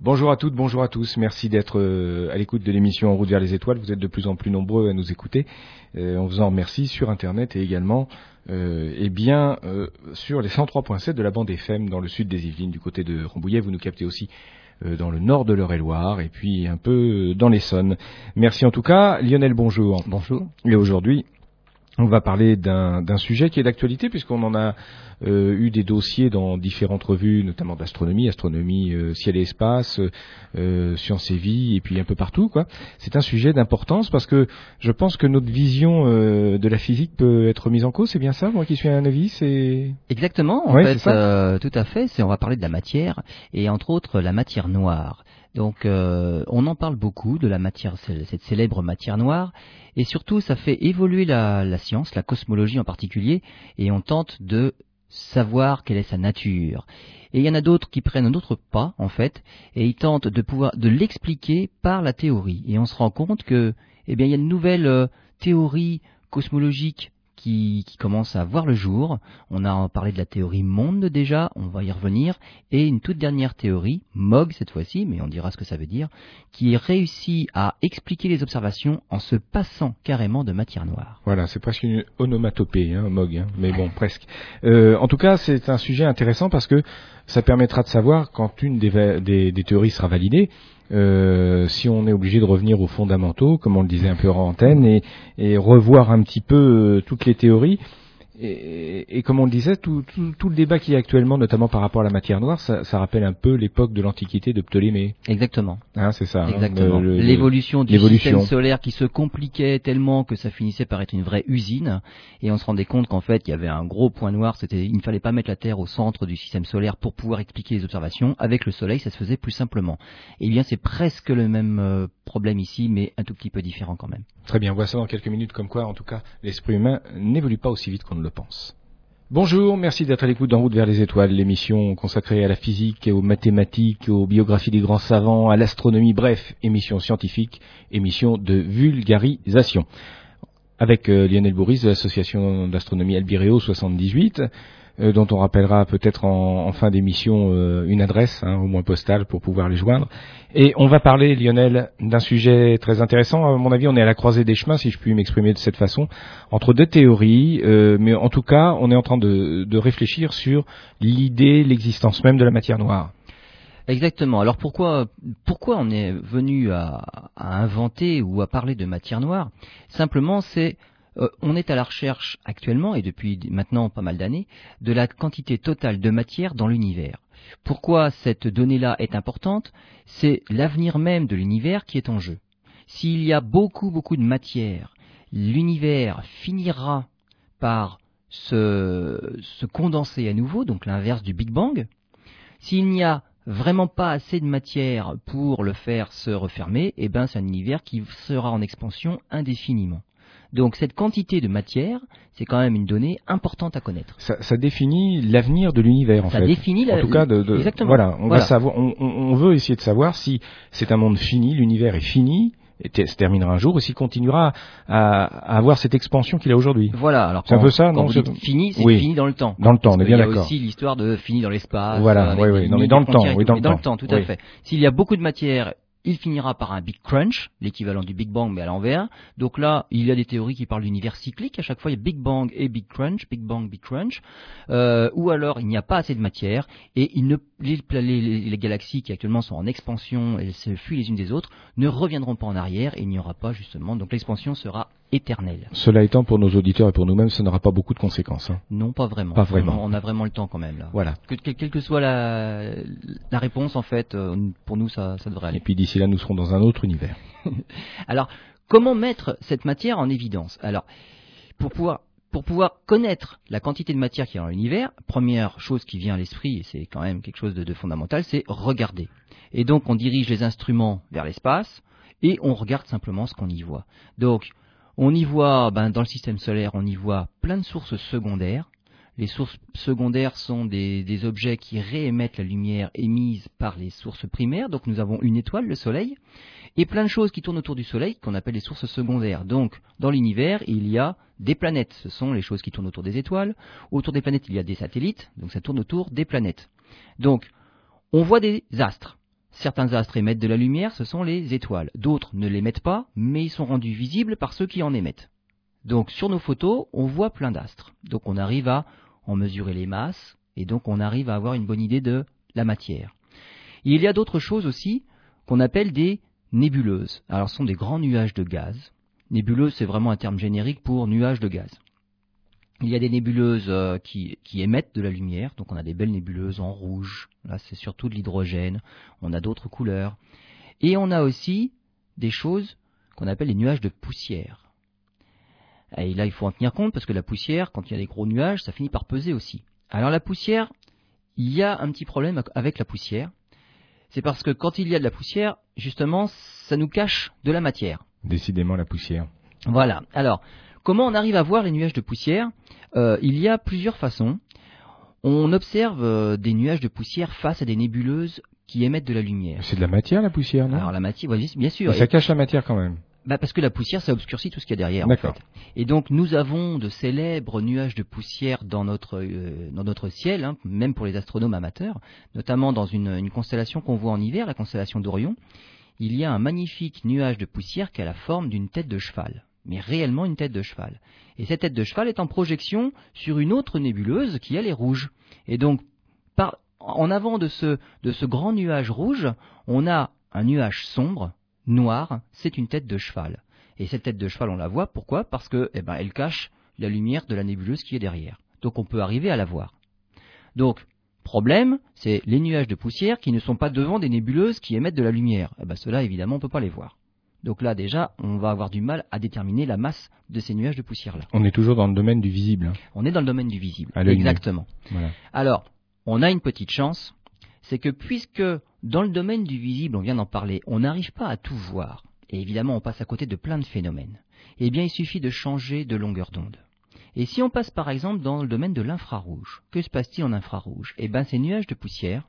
Bonjour à toutes, bonjour à tous. Merci d'être euh, à l'écoute de l'émission En route vers les étoiles. Vous êtes de plus en plus nombreux à nous écouter. Euh, on vous en remercie sur Internet et également euh, eh bien, euh, sur les 103.7 de la bande FM dans le sud des Yvelines, du côté de Rambouillet. Vous nous captez aussi euh, dans le nord de l'Eure-et-Loire et puis un peu dans l'Essonne. Merci en tout cas. Lionel, bonjour. Bonjour. Et aujourd'hui, on va parler d'un sujet qui est d'actualité puisqu'on en a euh, eu des dossiers dans différentes revues, notamment d'astronomie, astronomie, euh, ciel et espace, euh, sciences et vie, et puis un peu partout. quoi. C'est un sujet d'importance parce que je pense que notre vision euh, de la physique peut être mise en cause. C'est bien ça, moi qui suis un avis, c'est Exactement. En Ouais, fait, euh, tout à fait. C'est on va parler de la matière et entre autres la matière noire. Donc, euh, on en parle beaucoup de la matière, cette célèbre matière noire, et surtout, ça fait évoluer la, science, la cosmologie en particulier, et on tente de savoir quelle est sa nature. Et il y en a d'autres qui prennent un autre pas, en fait, et ils tentent de pouvoir de l'expliquer par la théorie. Et on se rend compte que, eh bien, il y a une nouvelle euh, théorie cosmologique qui, qui commence à voir le jour. On a parlé de la théorie monde déjà, on va y revenir, et une toute dernière théorie, MOG cette fois-ci, mais on dira ce que ça veut dire, qui réussit à expliquer les observations en se passant carrément de matière noire. Voilà, c'est presque une onomatopée, hein, Mog, hein, mais bon, presque. Euh, en tout cas, c'est un sujet intéressant parce que ça permettra de savoir quand une des, des- des théories sera validée, euh, si on est obligé de revenir aux fondamentaux, comme on le disait un peu en antenne, et, revoir un petit peu euh, toutes les théories. Et, et comme on le disait, tout, tout- tout le débat qui est actuellement, notamment par rapport à la matière noire, ça, ça rappelle un peu l'époque de l'Antiquité de Ptolémée. Exactement. Hein, c'est ça. hein, Exactement. L'évolution du système solaire qui se compliquait tellement que ça finissait par être une vraie usine, et on se rendait compte qu'en fait il y avait un gros point noir. C'était, il ne fallait pas mettre la Terre au centre du système solaire pour pouvoir expliquer les observations. Avec le Soleil, ça se faisait plus simplement. Eh bien, c'est presque le même euh, problème ici, mais un tout petit peu différent quand même. Très bien, on voit ça dans quelques minutes, comme quoi, en tout cas, l'esprit humain n'évolue pas aussi vite qu'on ne le pense. Bonjour, merci d'être à l'écoute d'En route vers les étoiles, l'émission consacrée à la physique, aux mathématiques, aux biographies des grands savants, à l'astronomie, bref, émission scientifique, émission de vulgarisation. Avec euh, Lionel Bourris de l'association d'astronomie Albireo 78, euh, dont on rappellera peut-être en, fin d'émission euh, une adresse, hein, au moins postale, pour pouvoir les joindre. Et on va parler, Lionel, d'un sujet très intéressant. À mon avis, on est à la croisée des chemins, si je puis m'exprimer de cette façon, entre deux théories, euh, mais en tout cas, on est en train de, de réfléchir sur l'idée, l'existence même de la matière noire. Exactement. Alors pourquoi pourquoi on est venu à, à inventer ou à parler de matière noire? Simplement, c'est euh, on est à la recherche actuellement et depuis maintenant pas mal d'années de la quantité totale de matière dans l'univers. Pourquoi cette donnée-là est importante? C'est l'avenir même de l'univers qui est en jeu. S'il y a beaucoup beaucoup de matière, l'univers finira par se, se condenser à nouveau, donc l'inverse du Big Bang. S'il n'y a vraiment pas assez de matière pour le faire se refermer, eh ben c'est un univers qui sera en expansion indéfiniment. Donc cette quantité de matière, c'est quand même une donnée importante à connaître. Ça, ça définit l'avenir de l'univers, en Ça fait. définit la- en tout cas, de, de- exactement. voilà, on Voilà. va savoir, on, on- veut essayer de savoir si c'est un monde fini, l'univers est fini, et se terminera un jour, ou s'il continuera à, à avoir cette expansion qu'il a aujourd'hui. Voilà. Alors C'est un quand- peu ça, quand non, vous c'est- dites fini, c'est Oui. fini dans le temps. Dans le temps, on est bien y a d'accord. aussi l'histoire de fini dans l'espace. Voilà, oui, oui. Non, mais dans le temps, oui, dans le dans le temps. tout à fait. S'il y a beaucoup de matière, il finira par un Big Crunch, l'équivalent du Big Bang mais à l'envers. Donc là, il y a des théories qui parlent d'univers cyclique. À chaque fois, il y a Big Bang et Big Crunch, Big Bang, Big Crunch. Euh, ou alors, il n'y a pas assez de matière et il ne, les, les- galaxies qui actuellement sont en expansion et se fuient les unes des autres ne reviendront pas en arrière et il n'y aura pas justement. Donc l'expansion sera éternelle. Cela étant, pour nos auditeurs et pour nous-mêmes, ça n'aura pas beaucoup de conséquences. hein. Non, pas vraiment. Pas vraiment. On a vraiment le temps quand même là. Voilà. Que, que- quelle que soit la, la réponse, en fait, euh, pour nous, ça, ça devrait Et aller. puis d'ici là, nous serons dans un autre univers. Alors, comment mettre cette matière en évidence? Alors, pour pouvoir, pour pouvoir connaître la quantité de matière qu'il y a dans l'univers, première chose qui vient à l'esprit, et c'est quand même quelque chose de, de fondamental, c'est regarder. Et donc, on dirige les instruments vers l'espace et on regarde simplement ce qu'on y voit. Donc, on y voit, ben, dans le système solaire, on y voit plein de sources secondaires. Les sources secondaires sont des, des objets qui réémettent la lumière émise par les sources primaires. Donc nous avons une étoile, le Soleil, et plein de choses qui tournent autour du Soleil qu'on appelle les sources secondaires. Donc dans l'univers, il y a des planètes. Ce sont les choses qui tournent autour des étoiles. Autour des planètes, il y a des satellites. Donc ça tourne autour des planètes. Donc on voit des astres. Certains astres émettent de la lumière, ce sont les étoiles. D'autres ne l'émettent pas, mais ils sont rendus visibles par ceux qui en émettent. Donc sur nos photos, on voit plein d'astres. Donc on arrive à en mesurer les masses, et donc on arrive à avoir une bonne idée de la matière. il y a d'autres choses aussi qu'on appelle des nébuleuses. Alors ce sont des grands nuages de gaz. Nébuleuse, c'est vraiment un terme générique pour nuage de gaz. Il y a des nébuleuses euh, qui, émettent de la lumière, donc on a des belles nébuleuses en rouge, là c'est surtout de l'hydrogène, on a d'autres couleurs. Et on a aussi des choses qu'on appelle les nuages de poussière. Et là il faut en tenir compte parce que la poussière, quand il y a des gros nuages, ça finit par peser aussi. Alors la poussière, il y a un petit problème avec la poussière, c'est parce que quand il y a de la poussière, justement, ça nous cache de la matière. Décidément la poussière. Voilà. Alors, comment on arrive à voir les nuages de poussière euh, il y a plusieurs façons. On observe euh, des nuages de poussière face à des nébuleuses qui émettent de la lumière. C'est de la matière la poussière, non? Alors la matière, bien sûr. ça cache la matière quand même. Bah parce que la poussière, ça obscurcit tout ce qu'il y a derrière. D'accord. Et donc nous avons de célèbres nuages de poussière dans notre euh, dans notre ciel, hein, même pour les astronomes amateurs, notamment dans une, une constellation qu'on voit en hiver, la constellation d'Orion. Il y a un magnifique nuage de poussière qui a la forme d'une tête de cheval mais réellement une tête de cheval. Et cette tête de cheval est en projection sur une autre nébuleuse qui, est rouge. Et donc, en avant de ce, grand nuage rouge, on a un nuage sombre, noir, c'est une tête de cheval. Et cette tête de cheval, on la voit, pourquoi? Parce que, eh ben, cache la lumière de la nébuleuse qui est derrière. Donc on peut arriver à la voir. Donc, problème, c'est les nuages de poussière qui ne sont pas devant des nébuleuses qui émettent de la lumière. Eh ben, cela, évidemment, on ne peut pas les voir. Donc là, déjà, on va avoir du mal à déterminer la masse de ces nuages de poussière-là. On est toujours dans le domaine du visible. Hein. On est dans le domaine du visible. Exactement. Alors, on a une petite chance, c'est que puisque dans le domaine du visible, on vient d'en parler, on n'arrive pas à tout voir, et évidemment on passe à côté de plein de phénomènes, eh bien il suffit de changer de longueur d'onde. Et si on passe par exemple dans le domaine de l'infrarouge, que se passe-t-il en infrarouge? Eh bien ces nuages de poussière,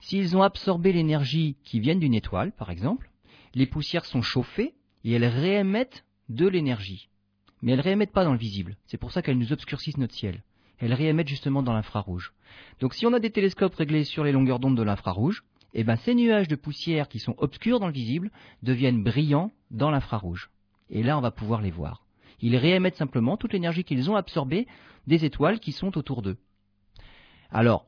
s'ils ont absorbé l'énergie qui vient d'une étoile, par exemple, les poussières sont chauffées et elles réémettent de l'énergie. Mais elles réémettent pas dans le visible. C'est pour ça qu'elles nous obscurcissent notre ciel. Elles réémettent justement dans l'infrarouge. Donc si on a des télescopes réglés sur les longueurs d'onde de l'infrarouge, eh ben ces nuages de poussière qui sont obscurs dans le visible deviennent brillants dans l'infrarouge. Et là, on va pouvoir les voir. Ils réémettent simplement toute l'énergie qu'ils ont absorbée des étoiles qui sont autour d'eux. Alors,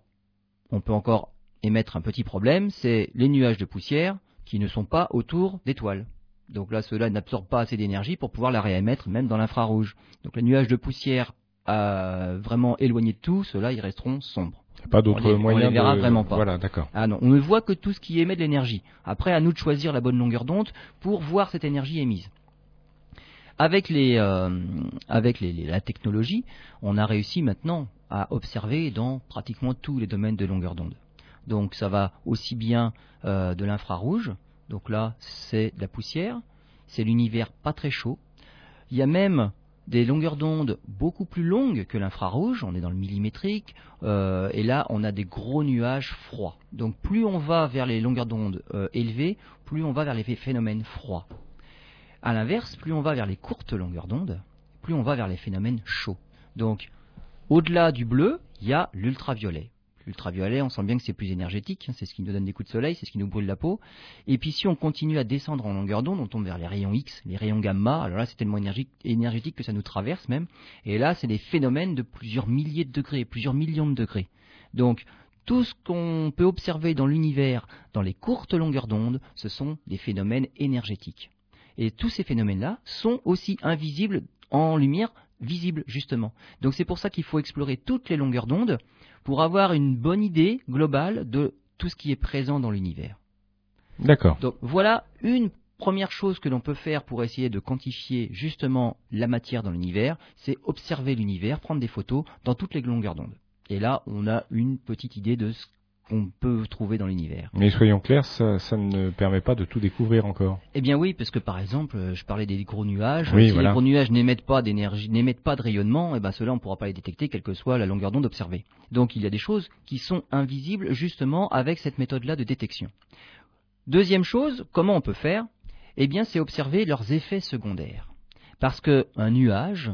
on peut encore émettre un petit problème, c'est les nuages de poussière qui ne sont pas autour d'étoiles. Donc là, cela n'absorbe pas assez d'énergie pour pouvoir la réémettre même dans l'infrarouge. Donc les nuages de poussière euh, vraiment éloignés de tout, ceux-là, ils resteront sombres. Pas d'autres moyens. On les verra vraiment pas. Voilà, d'accord. Ah non, on ne voit que tout ce qui émet de l'énergie. Après, à nous de choisir la bonne longueur d'onde pour voir cette énergie émise. Avec, les, euh, avec la technologie, on a réussi maintenant à observer dans pratiquement tous les domaines de longueur d'onde. Donc ça va aussi bien euh, de l'infrarouge, donc là c'est de la poussière, c'est l'univers pas très chaud. Il y a même des longueurs d'onde beaucoup plus longues que l'infrarouge, on est dans le millimétrique, euh, et là on a des gros nuages froids. Donc plus on va vers les longueurs d'onde euh, élevées, plus on va vers les phénomènes froids. A l'inverse, plus on va vers les courtes longueurs d'onde, plus on va vers les phénomènes chauds. Donc au-delà du bleu, il y a l'ultraviolet. L'ultraviolet, on sent bien que c'est plus énergétique, hein, c'est ce qui nous donne des coups de soleil, c'est ce qui nous brûle la peau. Et puis si on continue à descendre en longueur d'onde, on tombe vers les rayons X, les rayons gamma, alors là c'est tellement énergétique que ça nous traverse même. Et là c'est des phénomènes de plusieurs milliers de degrés, plusieurs millions de degrés. Donc tout ce qu'on peut observer dans l'univers, dans les courtes longueurs d'onde, ce sont des phénomènes énergétiques. Et tous ces phénomènes-là sont aussi invisibles en lumière visible justement. Donc c'est pour ça qu'il faut explorer toutes les longueurs d'onde pour avoir une bonne idée globale de tout ce qui est présent dans l'univers. D'accord. Donc voilà une première chose que l'on peut faire pour essayer de quantifier justement la matière dans l'univers, c'est observer l'univers, prendre des photos dans toutes les longueurs d'onde. Et là, on a une petite idée de ce qu'on peut trouver dans l'univers. Mais soyons clairs, ça, ne permet pas de tout découvrir encore. Eh bien oui, parce que par exemple, euh, je parlais des gros nuages. si les gros nuages n'émettent pas d'énergie, n'émettent pas de rayonnement, eh ben ceux-là on ne pourra pas les détecter, quelle que soit la longueur d'onde observée. Donc il y a des choses qui sont invisibles justement avec cette méthode-là de détection. Deuxième chose, comment on peut faire? Eh bien, c'est observer leurs effets secondaires. Parce qu'un nuage,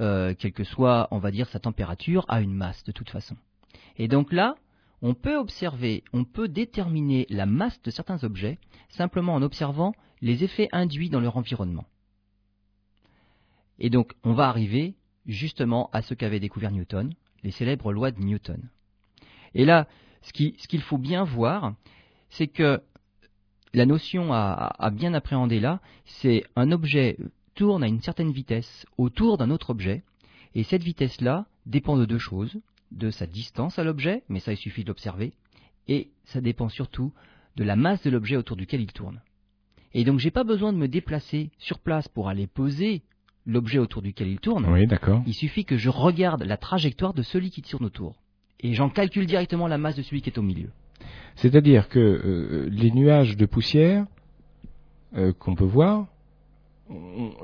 euh, quelle que soit, on va dire, sa température, a une masse de toute façon. Et donc là, on peut observer, on peut déterminer la masse de certains objets simplement en observant les effets induits dans leur environnement. Et donc, on va arriver justement à ce qu'avait découvert Newton, les célèbres lois de Newton. Et là, ce qu'il faut bien voir, c'est que la notion à, bien appréhender là, c'est un objet tourne à une certaine vitesse autour d'un autre objet, et cette vitesse-là dépend de deux choses, de sa distance à l'objet, mais ça il suffit de l'observer, et ça dépend surtout de la masse de l'objet autour duquel il tourne. Et donc j'ai pas besoin de me déplacer sur place pour aller poser l'objet autour duquel il tourne. Oui, d'accord. Il suffit que je regarde la trajectoire de celui qui tourne autour. Et j'en calcule directement la masse de celui qui est au milieu. C'est-à-dire que euh, les nuages de poussière euh, qu'on peut voir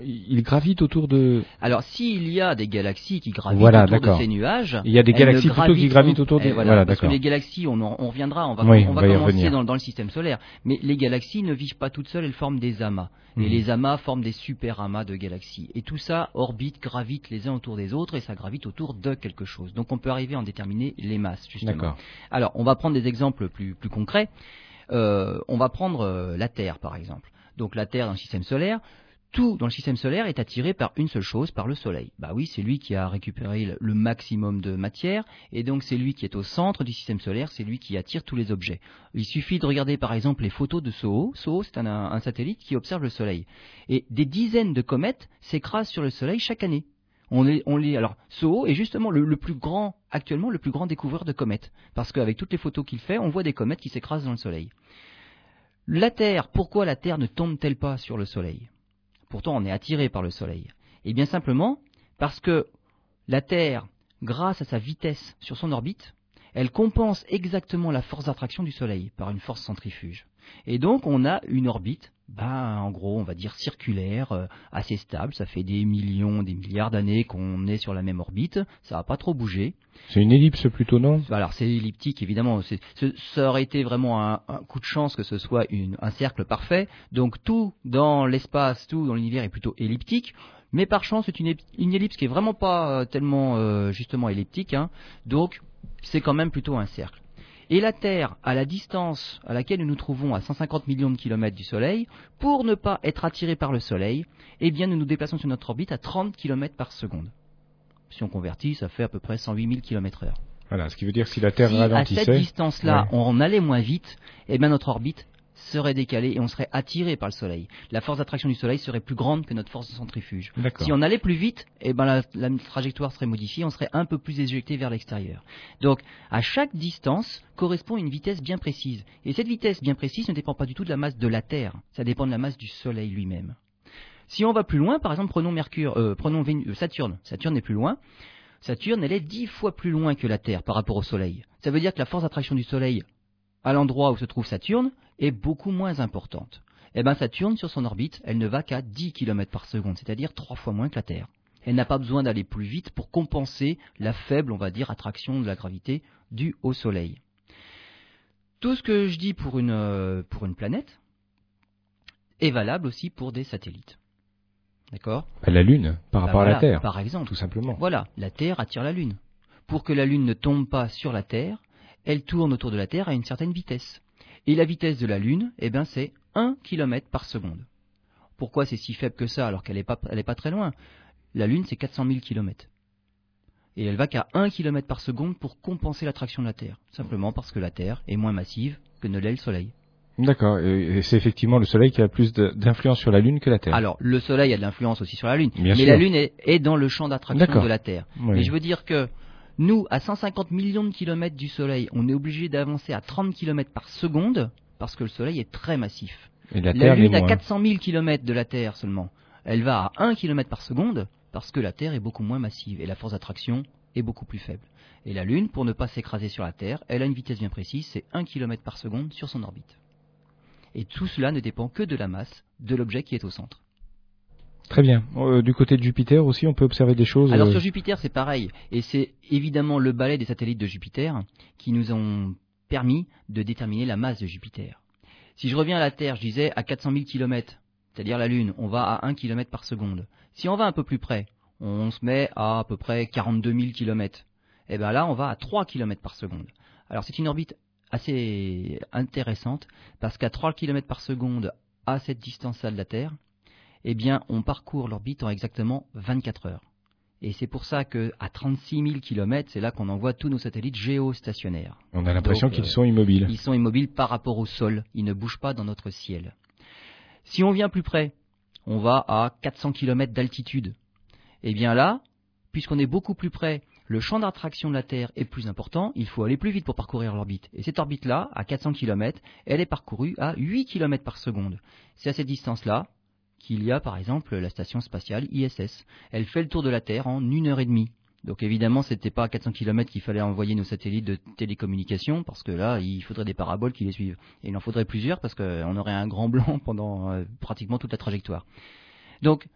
il gravite autour de. Alors, s'il y a des galaxies qui gravitent autour de ces nuages, il y a des galaxies plutôt qui gravitent autour des. Voilà, parce que les galaxies, on, on reviendra, on va, on va, commencer dans, dans, le système solaire. Mais les galaxies ne vivent pas toutes seules, elles forment des amas. Et mhm. les amas forment des super amas de galaxies. Et tout ça orbite, gravite les uns autour des autres, et ça gravite autour de quelque chose. Donc, on peut arriver à en déterminer les masses, justement. Alors, on va prendre des exemples plus, plus concrets. Euh, on va prendre euh, la Terre, par exemple. Donc, la Terre dans le système solaire tout dans le système solaire est attiré par une seule chose, par le Soleil. Bah oui, c'est lui qui a récupéré le maximum de matière, et donc c'est lui qui est au centre du système solaire, c'est lui qui attire tous les objets. Il suffit de regarder par exemple les photos de SOHO. SOHO, c'est un, satellite qui observe le Soleil. Et des dizaines de comètes s'écrasent sur le Soleil chaque année. On, est, on lit, alors, SOHO est justement le, le, plus grand, actuellement, le plus grand découvreur de comètes. Parce qu'avec toutes les photos qu'il fait, on voit des comètes qui s'écrasent dans le Soleil. La Terre, pourquoi la Terre ne tombe-t-elle pas sur le Soleil? Pourtant, on est attiré par le Soleil. Et bien simplement parce que la Terre, grâce à sa vitesse sur son orbite, elle compense exactement la force d'attraction du Soleil par une force centrifuge. Et donc on a une orbite, ben, en gros on va dire circulaire, euh, assez stable, ça fait des millions, des milliards d'années qu'on est sur la même orbite, ça va pas trop bouger. C'est une ellipse plutôt, non? Alors c'est elliptique évidemment, ça aurait été vraiment un, coup de chance que ce soit un cercle parfait, donc tout dans l'espace, tout dans l'univers est plutôt elliptique. Mais par chance, c'est une, ellipse qui est vraiment pas euh, tellement euh, justement elliptique, hein. donc c'est quand même plutôt un cercle. Et la Terre, à la distance à laquelle nous nous trouvons à 150 millions de kilomètres du Soleil, pour ne pas être attirés par le Soleil, eh bien nous nous déplaçons sur notre orbite à 30 km par seconde. Si on convertit, ça fait à peu près 108 000 km heure. Voilà, ce qui veut dire que si la Terre ralentissait... à cette distance-là, on allait moins vite, eh bien notre orbite serait décalé et on serait attiré par le Soleil. La force d'attraction du Soleil serait plus grande que notre force de centrifuge. Si on allait plus vite, eh ben la, trajectoire serait modifiée, on serait un peu plus éjecté vers l'extérieur. Donc, à chaque distance correspond une vitesse bien précise. Et cette vitesse bien précise ne dépend pas du tout de la masse de la Terre, ça dépend de la masse du Soleil lui-même. Si on va plus loin, par exemple, prenons Mercure, euh, prenons euh, Saturne. Saturne est plus loin. Saturne, elle est dix fois plus loin que la Terre par rapport au Soleil. Ça veut dire que la force d'attraction du Soleil à l'endroit où se trouve Saturne est beaucoup moins importante. Eh bien Saturne, sur son orbite, elle ne va qu'à 10 km par seconde, c'est-à-dire trois fois moins que la Terre. Elle n'a pas besoin d'aller plus vite pour compenser la faible, on va dire, attraction de la gravité due au Soleil. Tout ce que je dis pour une, euh, pour une planète est valable aussi pour des satellites. D'accord? La Lune, par bah rapport à la Terre. Par exemple. Tout simplement. Voilà, la Terre attire la Lune. Pour que la Lune ne tombe pas sur la Terre, elle tourne autour de la Terre à une certaine vitesse. Et la vitesse de la Lune, eh ben, c'est 1 km par seconde. Pourquoi c'est si faible que ça alors qu'elle n'est pas, pas très loin? La Lune, c'est 400 000 km. Et elle va qu'à 1 km par seconde pour compenser l'attraction de la Terre. Simplement parce que la Terre est moins massive que ne l'est le Soleil. D'accord, et c'est effectivement le Soleil qui a plus d'influence sur la Lune que la Terre. Alors, le Soleil a de l'influence aussi sur la Lune, mais la Lune est, dans le champ d'attraction de la Terre. Mais je veux dire que nous, à 150 millions de kilomètres du Soleil, on est obligé d'avancer à 30 km par seconde parce que le Soleil est très massif. Et la, Lune à 400 000 km de la Terre seulement. Elle va à 1 km par seconde parce que la Terre est beaucoup moins massive et la force d'attraction est beaucoup plus faible. Et la Lune, pour ne pas s'écraser sur la Terre, elle a une vitesse bien précise, c'est 1 km par seconde sur son orbite. Et tout cela ne dépend que de la masse de l'objet qui est au centre. Très bien. Euh, du côté de Jupiter aussi, on peut observer des choses. Alors euh, sur Jupiter, c'est pareil. Et c'est évidemment le balai des satellites de Jupiter qui nous ont permis de déterminer la masse de Jupiter. Si je reviens à la Terre, je disais à 400 000 km, c'est-à-dire la Lune, on va à 1 km par seconde. Si on va un peu plus près, on se met à à peu près 42 000 km. Et bien là, on va à 3 km par seconde. Alors c'est une orbite assez intéressante parce qu'à 3 km par seconde à cette distance-là de la Terre, eh bien, on parcourt l'orbite en exactement 24 heures. Et c'est pour ça qu'à 36 000 km, c'est là qu'on envoie tous nos satellites géostationnaires. On a l'impression qu'ils euh, sont immobiles. Ils sont immobiles par rapport au sol. Ils ne bougent pas dans notre ciel. Si on vient plus près, on va à 400 km d'altitude. Et eh bien là, puisqu'on est beaucoup plus près, le champ d'attraction de la Terre est plus important, il faut aller plus vite pour parcourir l'orbite. Et cette orbite-là, à 400 km, elle est parcourue à 8 km par seconde. C'est à cette distance-là qu'il y a par exemple la station spatiale ISS. Elle fait le tour de la Terre en une heure et demie. Donc évidemment, ce n'était pas à 400 km qu'il fallait envoyer nos satellites de télécommunication, parce que là, il faudrait des paraboles qui les suivent. Et il en faudrait plusieurs, parce qu'on aurait un grand blanc pendant euh, pratiquement toute la trajectoire. Donc,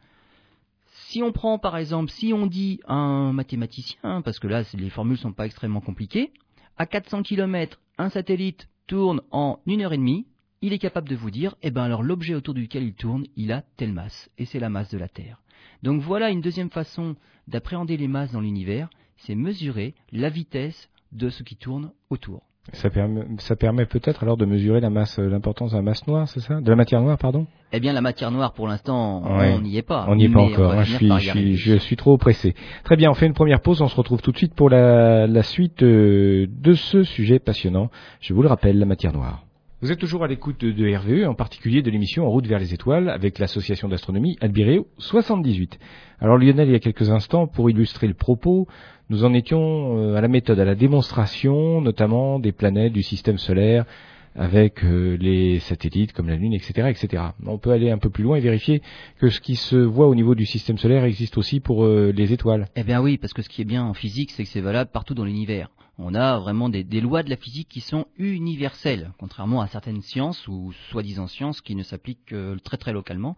si on prend par exemple, si on dit un mathématicien, parce que là, les formules ne sont pas extrêmement compliquées, à 400 km, un satellite tourne en une heure et demie, il est capable de vous dire, eh ben alors l'objet autour duquel il tourne, il a telle masse, et c'est la masse de la Terre. Donc voilà une deuxième façon d'appréhender les masses dans l'univers, c'est mesurer la vitesse de ce qui tourne autour. Ça permet, ça permet peut-être alors de mesurer la masse, l'importance de la masse noire, c'est ça? De la matière noire, pardon? Eh bien, la matière noire, pour l'instant, on n'y est pas. On n'y est pas encore. Hein, je, suis, je, suis, je suis trop pressé. Très bien, on fait une première pause. On se retrouve tout de suite pour la, la suite euh, de ce sujet passionnant. Je vous le rappelle, la matière noire. Vous êtes toujours à l'écoute de RVE, en particulier de l'émission En route vers les étoiles, avec l'association d'astronomie Albireo 78. Alors Lionel, il y a quelques instants, pour illustrer le propos, nous en étions euh, à la méthode, à la démonstration, notamment des planètes du système solaire, avec euh, les satellites comme la Lune, etc., etc. On peut aller un peu plus loin et vérifier que ce qui se voit au niveau du système solaire existe aussi pour euh, les étoiles. Eh bien oui, parce que ce qui est bien en physique, c'est que c'est valable partout dans l'univers on a vraiment des, lois de la physique qui sont universelles, contrairement à certaines sciences ou soi-disant sciences qui ne s'appliquent que très très localement.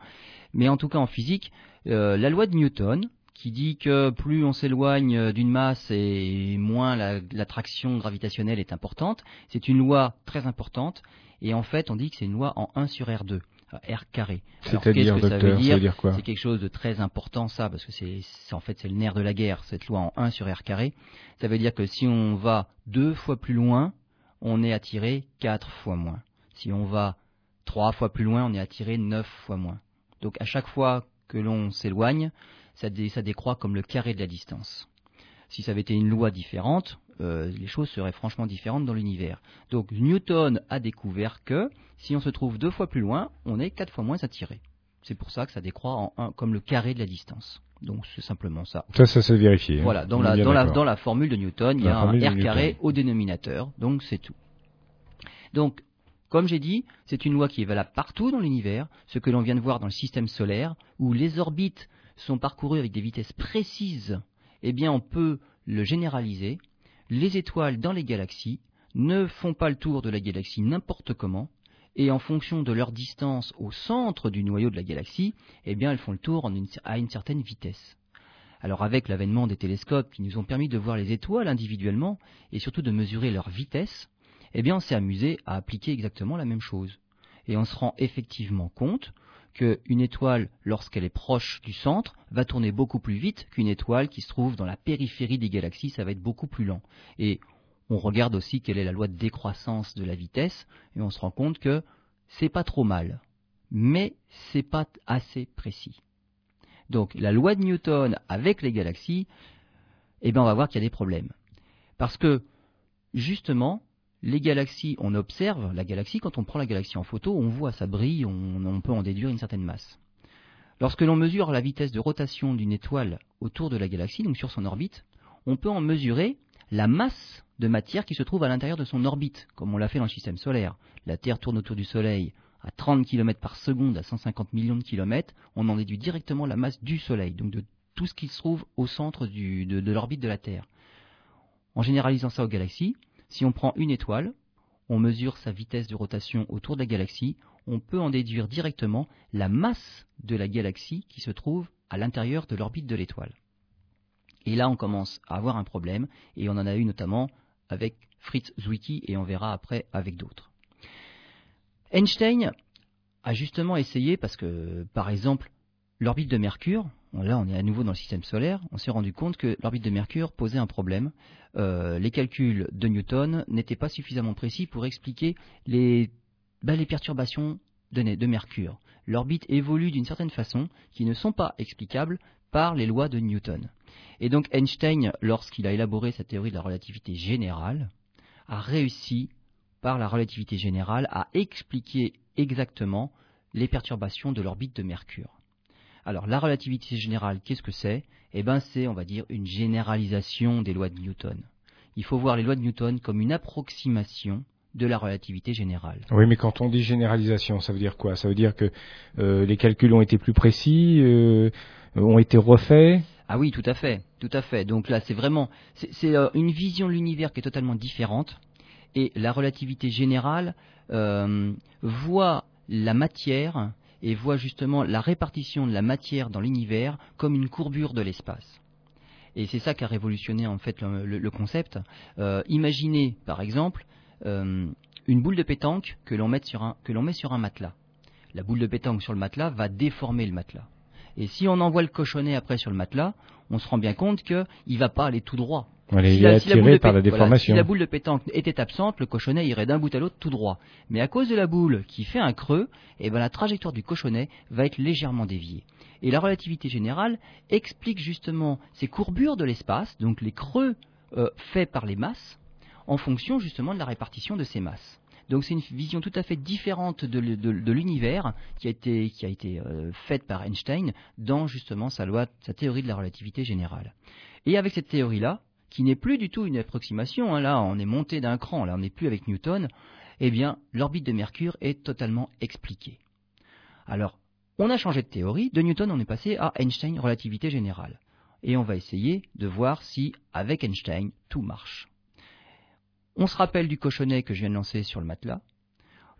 Mais en tout cas en physique, euh, la loi de Newton, qui dit que plus on s'éloigne d'une masse et moins l'attraction gravitationnelle est importante, c'est une loi très importante. Et en fait, on dit que c'est une loi en 1 sur R2. R carré. C'est-à-dire, docteur, ça veut dire, quoi C'est quelque chose de très important, ça, parce que c'est, en fait c'est le nerf de la guerre, cette loi en 1 sur R carré. Ça veut dire que si on va deux fois plus loin, on est attiré quatre fois moins. Si on va trois fois plus loin, on est attiré neuf fois moins. Donc à chaque fois que l'on s'éloigne, ça, ça décroît comme le carré de la distance. Si ça avait été une loi différente, euh, les choses seraient franchement différentes dans l'univers. Donc Newton a découvert que si on se trouve deux fois plus loin, on est quatre fois moins attiré. C'est pour ça que ça décroît en un comme le carré de la distance. Donc c'est simplement ça. Ça, ça s'est vérifié. Hein. Voilà, dans la, dans, la, dans la, formule de Newton, il y a un R carré au dénominateur, donc c'est tout. Donc, comme j'ai dit, c'est une loi qui est valable partout dans l'univers, ce que l'on vient de voir dans le système solaire, où les orbites sont parcourues avec des vitesses précises, eh bien on peut le généraliser les étoiles dans les galaxies ne font pas le tour de la galaxie n'importe comment, et en fonction de leur distance au centre du noyau de la galaxie, eh bien elles font le tour à une certaine vitesse. Alors avec l'avènement des télescopes qui nous ont permis de voir les étoiles individuellement et surtout de mesurer leur vitesse, eh bien on s'est amusé à appliquer exactement la même chose. Et on se rend effectivement compte qu'une étoile, lorsqu'elle est proche du centre, va tourner beaucoup plus vite qu'une étoile qui se trouve dans la périphérie des galaxies, ça va être beaucoup plus lent. Et on regarde aussi quelle est la loi de décroissance de la vitesse, et on se rend compte que c'est pas trop mal, mais c'est pas assez précis. Donc la loi de Newton avec les galaxies, eh bien on va voir qu'il y a des problèmes. Parce que justement, les galaxies, on observe la galaxie, quand on prend la galaxie en photo, on voit sa brille, on, peut en déduire une certaine masse. Lorsque l'on mesure la vitesse de rotation d'une étoile autour de la galaxie, donc sur son orbite, on peut en mesurer la masse de matière qui se trouve à l'intérieur de son orbite, comme on l'a fait dans le système solaire. La Terre tourne autour du Soleil à 30 km par seconde à 150 millions de kilomètres, on en déduit directement la masse du Soleil, donc de tout ce qui se trouve au centre de l'orbite de la Terre. En généralisant ça aux galaxies, si on prend une étoile, on mesure sa vitesse de rotation autour de la galaxie, on peut en déduire directement la masse de la galaxie qui se trouve à l'intérieur de l'orbite de l'étoile. Et là, on commence à avoir un problème, et on en a eu notamment avec Fritz Zwicky, et on verra après avec d'autres. Einstein a justement essayé, parce que, par exemple, l'orbite de Mercure, là on est à nouveau dans le système solaire, on s'est rendu compte que l'orbite de Mercure posait un problème. Euh, les calculs de Newton n'étaient pas suffisamment précis pour expliquer les, bah, perturbations de Mercure. L'orbite évolue d'une certaine façon qui ne sont pas explicables par les lois de Newton. Et donc Einstein, lorsqu'il a élaboré sa théorie de la relativité générale, a réussi, par la relativité générale, à expliquer exactement les perturbations de l'orbite de Mercure. Alors la relativité générale, qu'est-ce que c'est? Eh bien c'est, on va dire, une généralisation des lois de Newton. Il faut voir les lois de Newton comme une approximation de la relativité générale. Oui, mais quand on dit généralisation, ça veut dire quoi? Ça veut dire que euh, les calculs ont été plus précis, euh, ont été refaits? Ah oui, tout à fait, tout à fait. Donc là, c'est vraiment, c'est euh, une vision de l'univers qui est totalement différente. Et la relativité générale voit la matière et voit justement la répartition de la matière dans l'univers comme une courbure de l'espace. Et c'est ça qui a révolutionné en fait le, concept. Euh, imaginez par exemple euh, une boule de pétanque que l'on met, sur un, que l'on met sur un matelas. La boule de pétanque sur le matelas va déformer le matelas. Et si on envoie le cochonnet après sur le matelas, on se rend bien compte qu'il ne va pas aller tout droit. Si la, par la déformation. si la boule de pétanque était absente, le cochonnet irait d'un bout à l'autre tout droit. Mais à cause de la boule qui fait un creux, eh ben, la trajectoire du cochonnet va être légèrement déviée. Et la relativité générale explique justement ces courbures de l'espace, donc les creux euh, faits par les masses, en fonction justement de la répartition de ces masses. Donc c'est une vision tout à fait différente de, l'univers qui a été, euh, faite par Einstein dans justement sa loi, sa théorie de la relativité générale. Et avec cette théorie-là, qui n'est plus du tout une approximation, hein, là on est monté d'un cran, là on n'est plus avec Newton, eh bien l'orbite de Mercure est totalement expliquée. Alors, on a changé de théorie, de Newton on est passé à Einstein relativité générale. Et on va essayer de voir si, avec Einstein, tout marche. On se rappelle du cochonnet que je viens de lancer sur le matelas.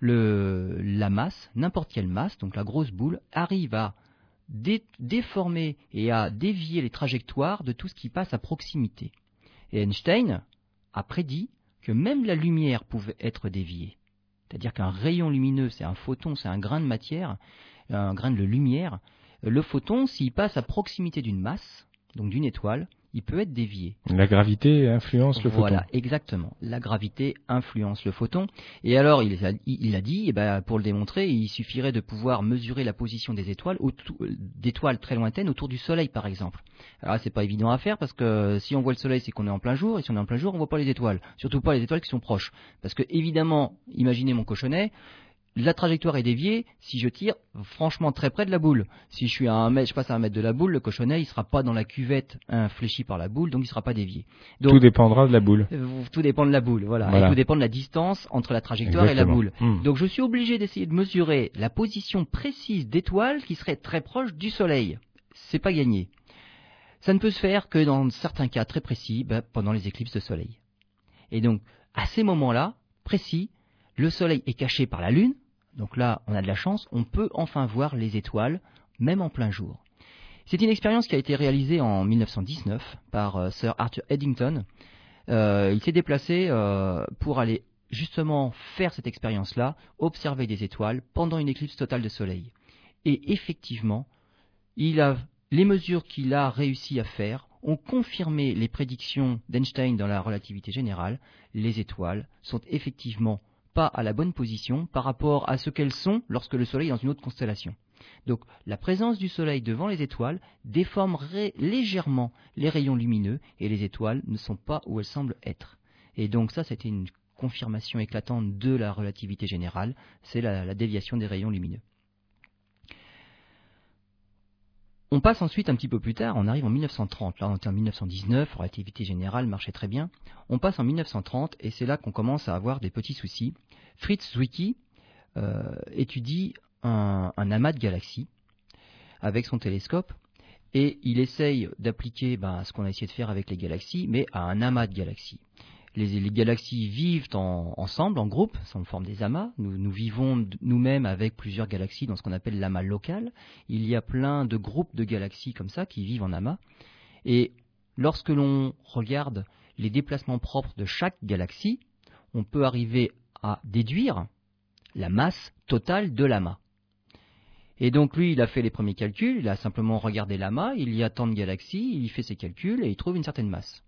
la masse, n'importe quelle masse, donc la grosse boule, arrive à déformer et à dévier les trajectoires de tout ce qui passe à proximité. Et Einstein a prédit que même la lumière pouvait être déviée. C'est-à-dire qu'un rayon lumineux, c'est un photon, c'est un grain de matière, un grain de lumière. Le photon, s'il passe à proximité d'une masse, donc d'une étoile, il peut être dévié. La gravité influence le photon. Voilà, exactement. La gravité influence le photon. Et alors, il a, il a dit, eh ben, pour le démontrer, il suffirait de pouvoir mesurer la position des étoiles, d'étoiles très lointaines autour du Soleil, par exemple. Alors, c'est pas évident à faire parce que si on voit le Soleil, c'est qu'on est en plein jour, et si on est en plein jour, on voit pas les étoiles. Surtout pas les étoiles qui sont proches. Parce que, évidemment, imaginez mon cochonnet, la trajectoire est déviée si je tire franchement très près de la boule. Si je suis à un mètre, je passe à un mètre de la boule, le cochonnet il sera pas dans la cuvette infléchi par la boule, donc il sera pas dévié. tout dépendra de la boule. Euh, tout dépend de la boule, voilà. Et tout dépend de la distance entre la trajectoire et la boule. Hmm. Donc je suis obligé d'essayer de mesurer la position précise d'étoiles qui serait très proche du Soleil. C'est pas gagné. Ça ne peut se faire que dans certains cas très précis, ben, pendant les éclipses de Soleil. Et donc à ces moments-là précis, le Soleil est caché par la Lune donc là, on a de la chance, on peut enfin voir les étoiles, même en plein jour. C'est une expérience qui a été réalisée en 1919 par euh, Sir Arthur Eddington. Euh, il s'est déplacé euh, pour aller justement faire cette expérience-là, observer des étoiles pendant une éclipse totale de soleil. Et effectivement, les mesures qu'il a réussi à faire ont confirmé les prédictions d'Einstein dans la relativité générale. Les étoiles sont effectivement pas à la bonne position par rapport à ce qu'elles sont lorsque le Soleil est dans une autre constellation. Donc la présence du Soleil devant les étoiles déformerait légèrement les rayons lumineux et les étoiles ne sont pas où elles semblent être. Et donc ça, c'était une confirmation éclatante de la relativité générale, c'est la déviation des rayons lumineux. On passe ensuite un petit peu plus tard, on arrive en 1930. Là, on est en 1919, relativité générale marchait très bien. On passe en 1930 et c'est là qu'on commence à avoir des petits soucis. Fritz Zwicky euh, étudie un, amas de galaxies avec son télescope et il essaye d'appliquer ben, ce qu'on a essayé de faire avec les galaxies, mais à un amas de galaxies les, galaxies vivent ensemble, en groupe, en forme des amas. Nous, vivons nous-mêmes avec plusieurs galaxies dans ce qu'on appelle l'amas local. Il y a plein de groupes de galaxies comme ça qui vivent en amas. Et lorsque l'on regarde les déplacements propres de chaque galaxie, on peut arriver à déduire la masse totale de l'amas. Et donc lui, il a fait les premiers calculs, il a simplement regardé l'amas, il y a tant de galaxies, il fait ses calculs et il trouve une certaine masse.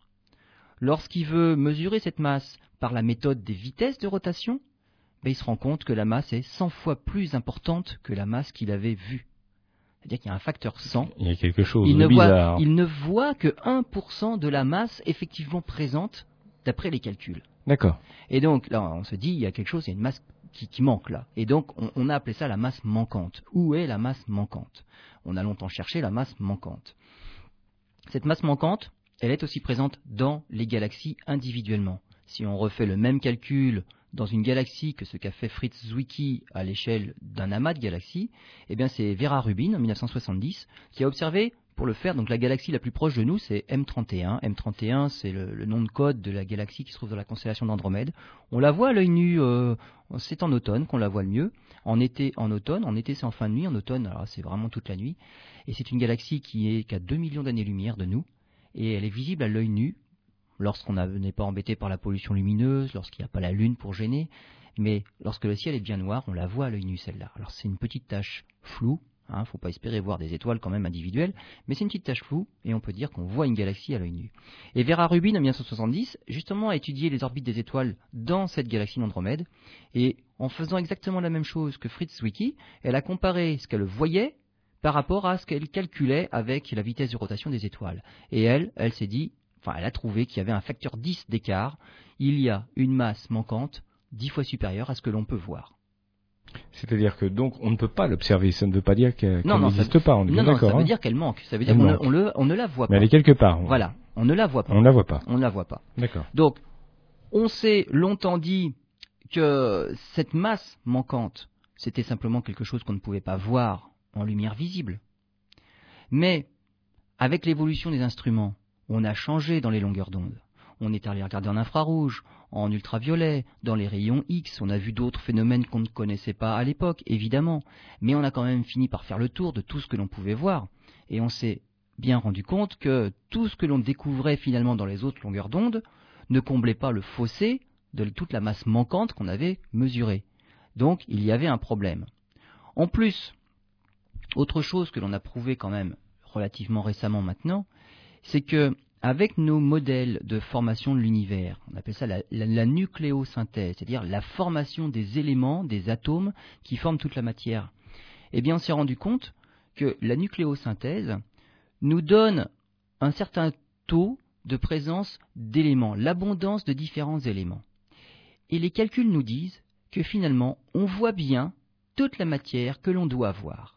Lorsqu'il veut mesurer cette masse par la méthode des vitesses de rotation, ben, il se rend compte que la masse est 100 fois plus importante que la masse qu'il avait vue. C'est-à-dire qu'il y a un facteur 100. Il y a quelque chose il de ne bizarre. Voit, il ne voit que 1% de la masse effectivement présente d'après les calculs. D'accord. Et donc là, on se dit, il y a quelque chose, il y a une masse qui, qui manque là. Et donc, on, on, a appelé ça la masse manquante. Où est la masse manquante? On a longtemps cherché la masse manquante. Cette masse manquante, elle est aussi présente dans les galaxies individuellement. Si on refait le même calcul dans une galaxie que ce qu'a fait Fritz Zwicky à l'échelle d'un amas de galaxies, eh bien c'est Vera Rubin en 1970 qui a observé pour le faire, donc la galaxie la plus proche de nous, c'est M31. M31, c'est le, nom de code de la galaxie qui se trouve dans la constellation d'Andromède. On la voit à l'œil nu, euh, c'est en automne qu'on la voit le mieux. En été, en automne. En été, c'est en fin de nuit. En automne, c'est vraiment toute la nuit. Et c'est une galaxie qui est qu'à 2 millions d'années-lumière de nous. Et elle est visible à l'œil nu lorsqu'on n'est pas embêté par la pollution lumineuse, lorsqu'il n'y a pas la lune pour gêner. Mais lorsque le ciel est bien noir, on la voit à l'œil nu celle-là. Alors c'est une petite tache floue, il ne faut pas espérer voir des étoiles quand même individuelles, mais c'est une petite tache floue et on peut dire qu'on voit une galaxie à l'œil nu. Et Vera Rubin en 1970 justement a étudié les orbites des étoiles dans cette galaxie d'Andromède et en faisant exactement la même chose que Fritz Zwicky, elle a comparé ce qu'elle voyait par rapport à ce qu'elle calculait avec la vitesse de rotation des étoiles. Et elle, elle s'est dit, enfin elle a trouvé qu'il y avait un facteur 10 d'écart, il y a une masse manquante 10 fois supérieure à ce que l'on peut voir. C'est-à-dire que donc on ne peut pas l'observer, ça ne veut pas dire qu'elle qu n'existe pas, on est non, non, ça veut hein dire qu'elle manque, ça veut dire qu'on ne, on le, on ne la voit Mais pas. elle est quelque part. on- Voilà, on ne la voit pas. On ne la voit pas. On ne la voit pas. D'accord. Donc, on s'est longtemps dit que cette masse manquante, c'était simplement quelque chose qu'on ne pouvait pas voir en lumière visible. Mais, avec l'évolution des instruments, on a changé dans les longueurs d'onde. On est allé regarder en infrarouge, en ultraviolet, dans les rayons X, on a vu d'autres phénomènes qu'on ne connaissait pas à l'époque, évidemment, mais on a quand même fini par faire le tour de tout ce que l'on pouvait voir, et on s'est bien rendu compte que tout ce que l'on découvrait finalement dans les autres longueurs d'onde ne comblait pas le fossé de toute la masse manquante qu'on avait mesurée. Donc il y avait un problème. En plus, autre chose que l'on a prouvé quand même relativement récemment maintenant, c'est que avec nos modèles de formation de l'univers, on appelle ça la, nucléosynthèse, c'est-à-dire la formation des éléments, des atomes qui forment toute la matière, eh bien on s'est rendu compte que la nucléosynthèse nous donne un certain taux de présence d'éléments, l'abondance de différents éléments. Et les calculs nous disent que finalement, on voit bien toute la matière que l'on doit voir.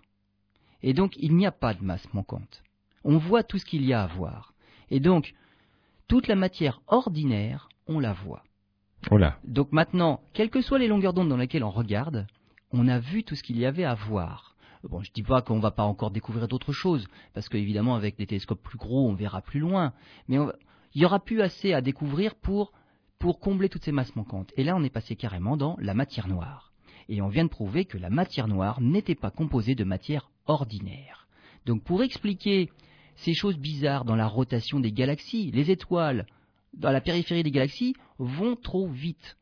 Et donc, il n'y a pas de masse manquante. On voit tout ce qu'il y a à voir. Et donc, toute la matière ordinaire, on la voit. Oh là. Donc maintenant, quelles que soient les longueurs d'onde dans lesquelles on regarde, on a vu tout ce qu'il y avait à voir. Bon, je dis pas qu'on va pas encore découvrir d'autres choses, parce qu'évidemment, avec des télescopes plus gros, on verra plus loin. Mais on il y aura plus assez à découvrir pour, pour combler toutes ces masses manquantes. Et là, on est passé carrément dans la matière noire. Et on vient de prouver que la matière noire n'était pas composée de matière ordinaire. Donc pour expliquer ces choses bizarres dans la rotation des galaxies, les étoiles dans la périphérie des galaxies vont trop vite.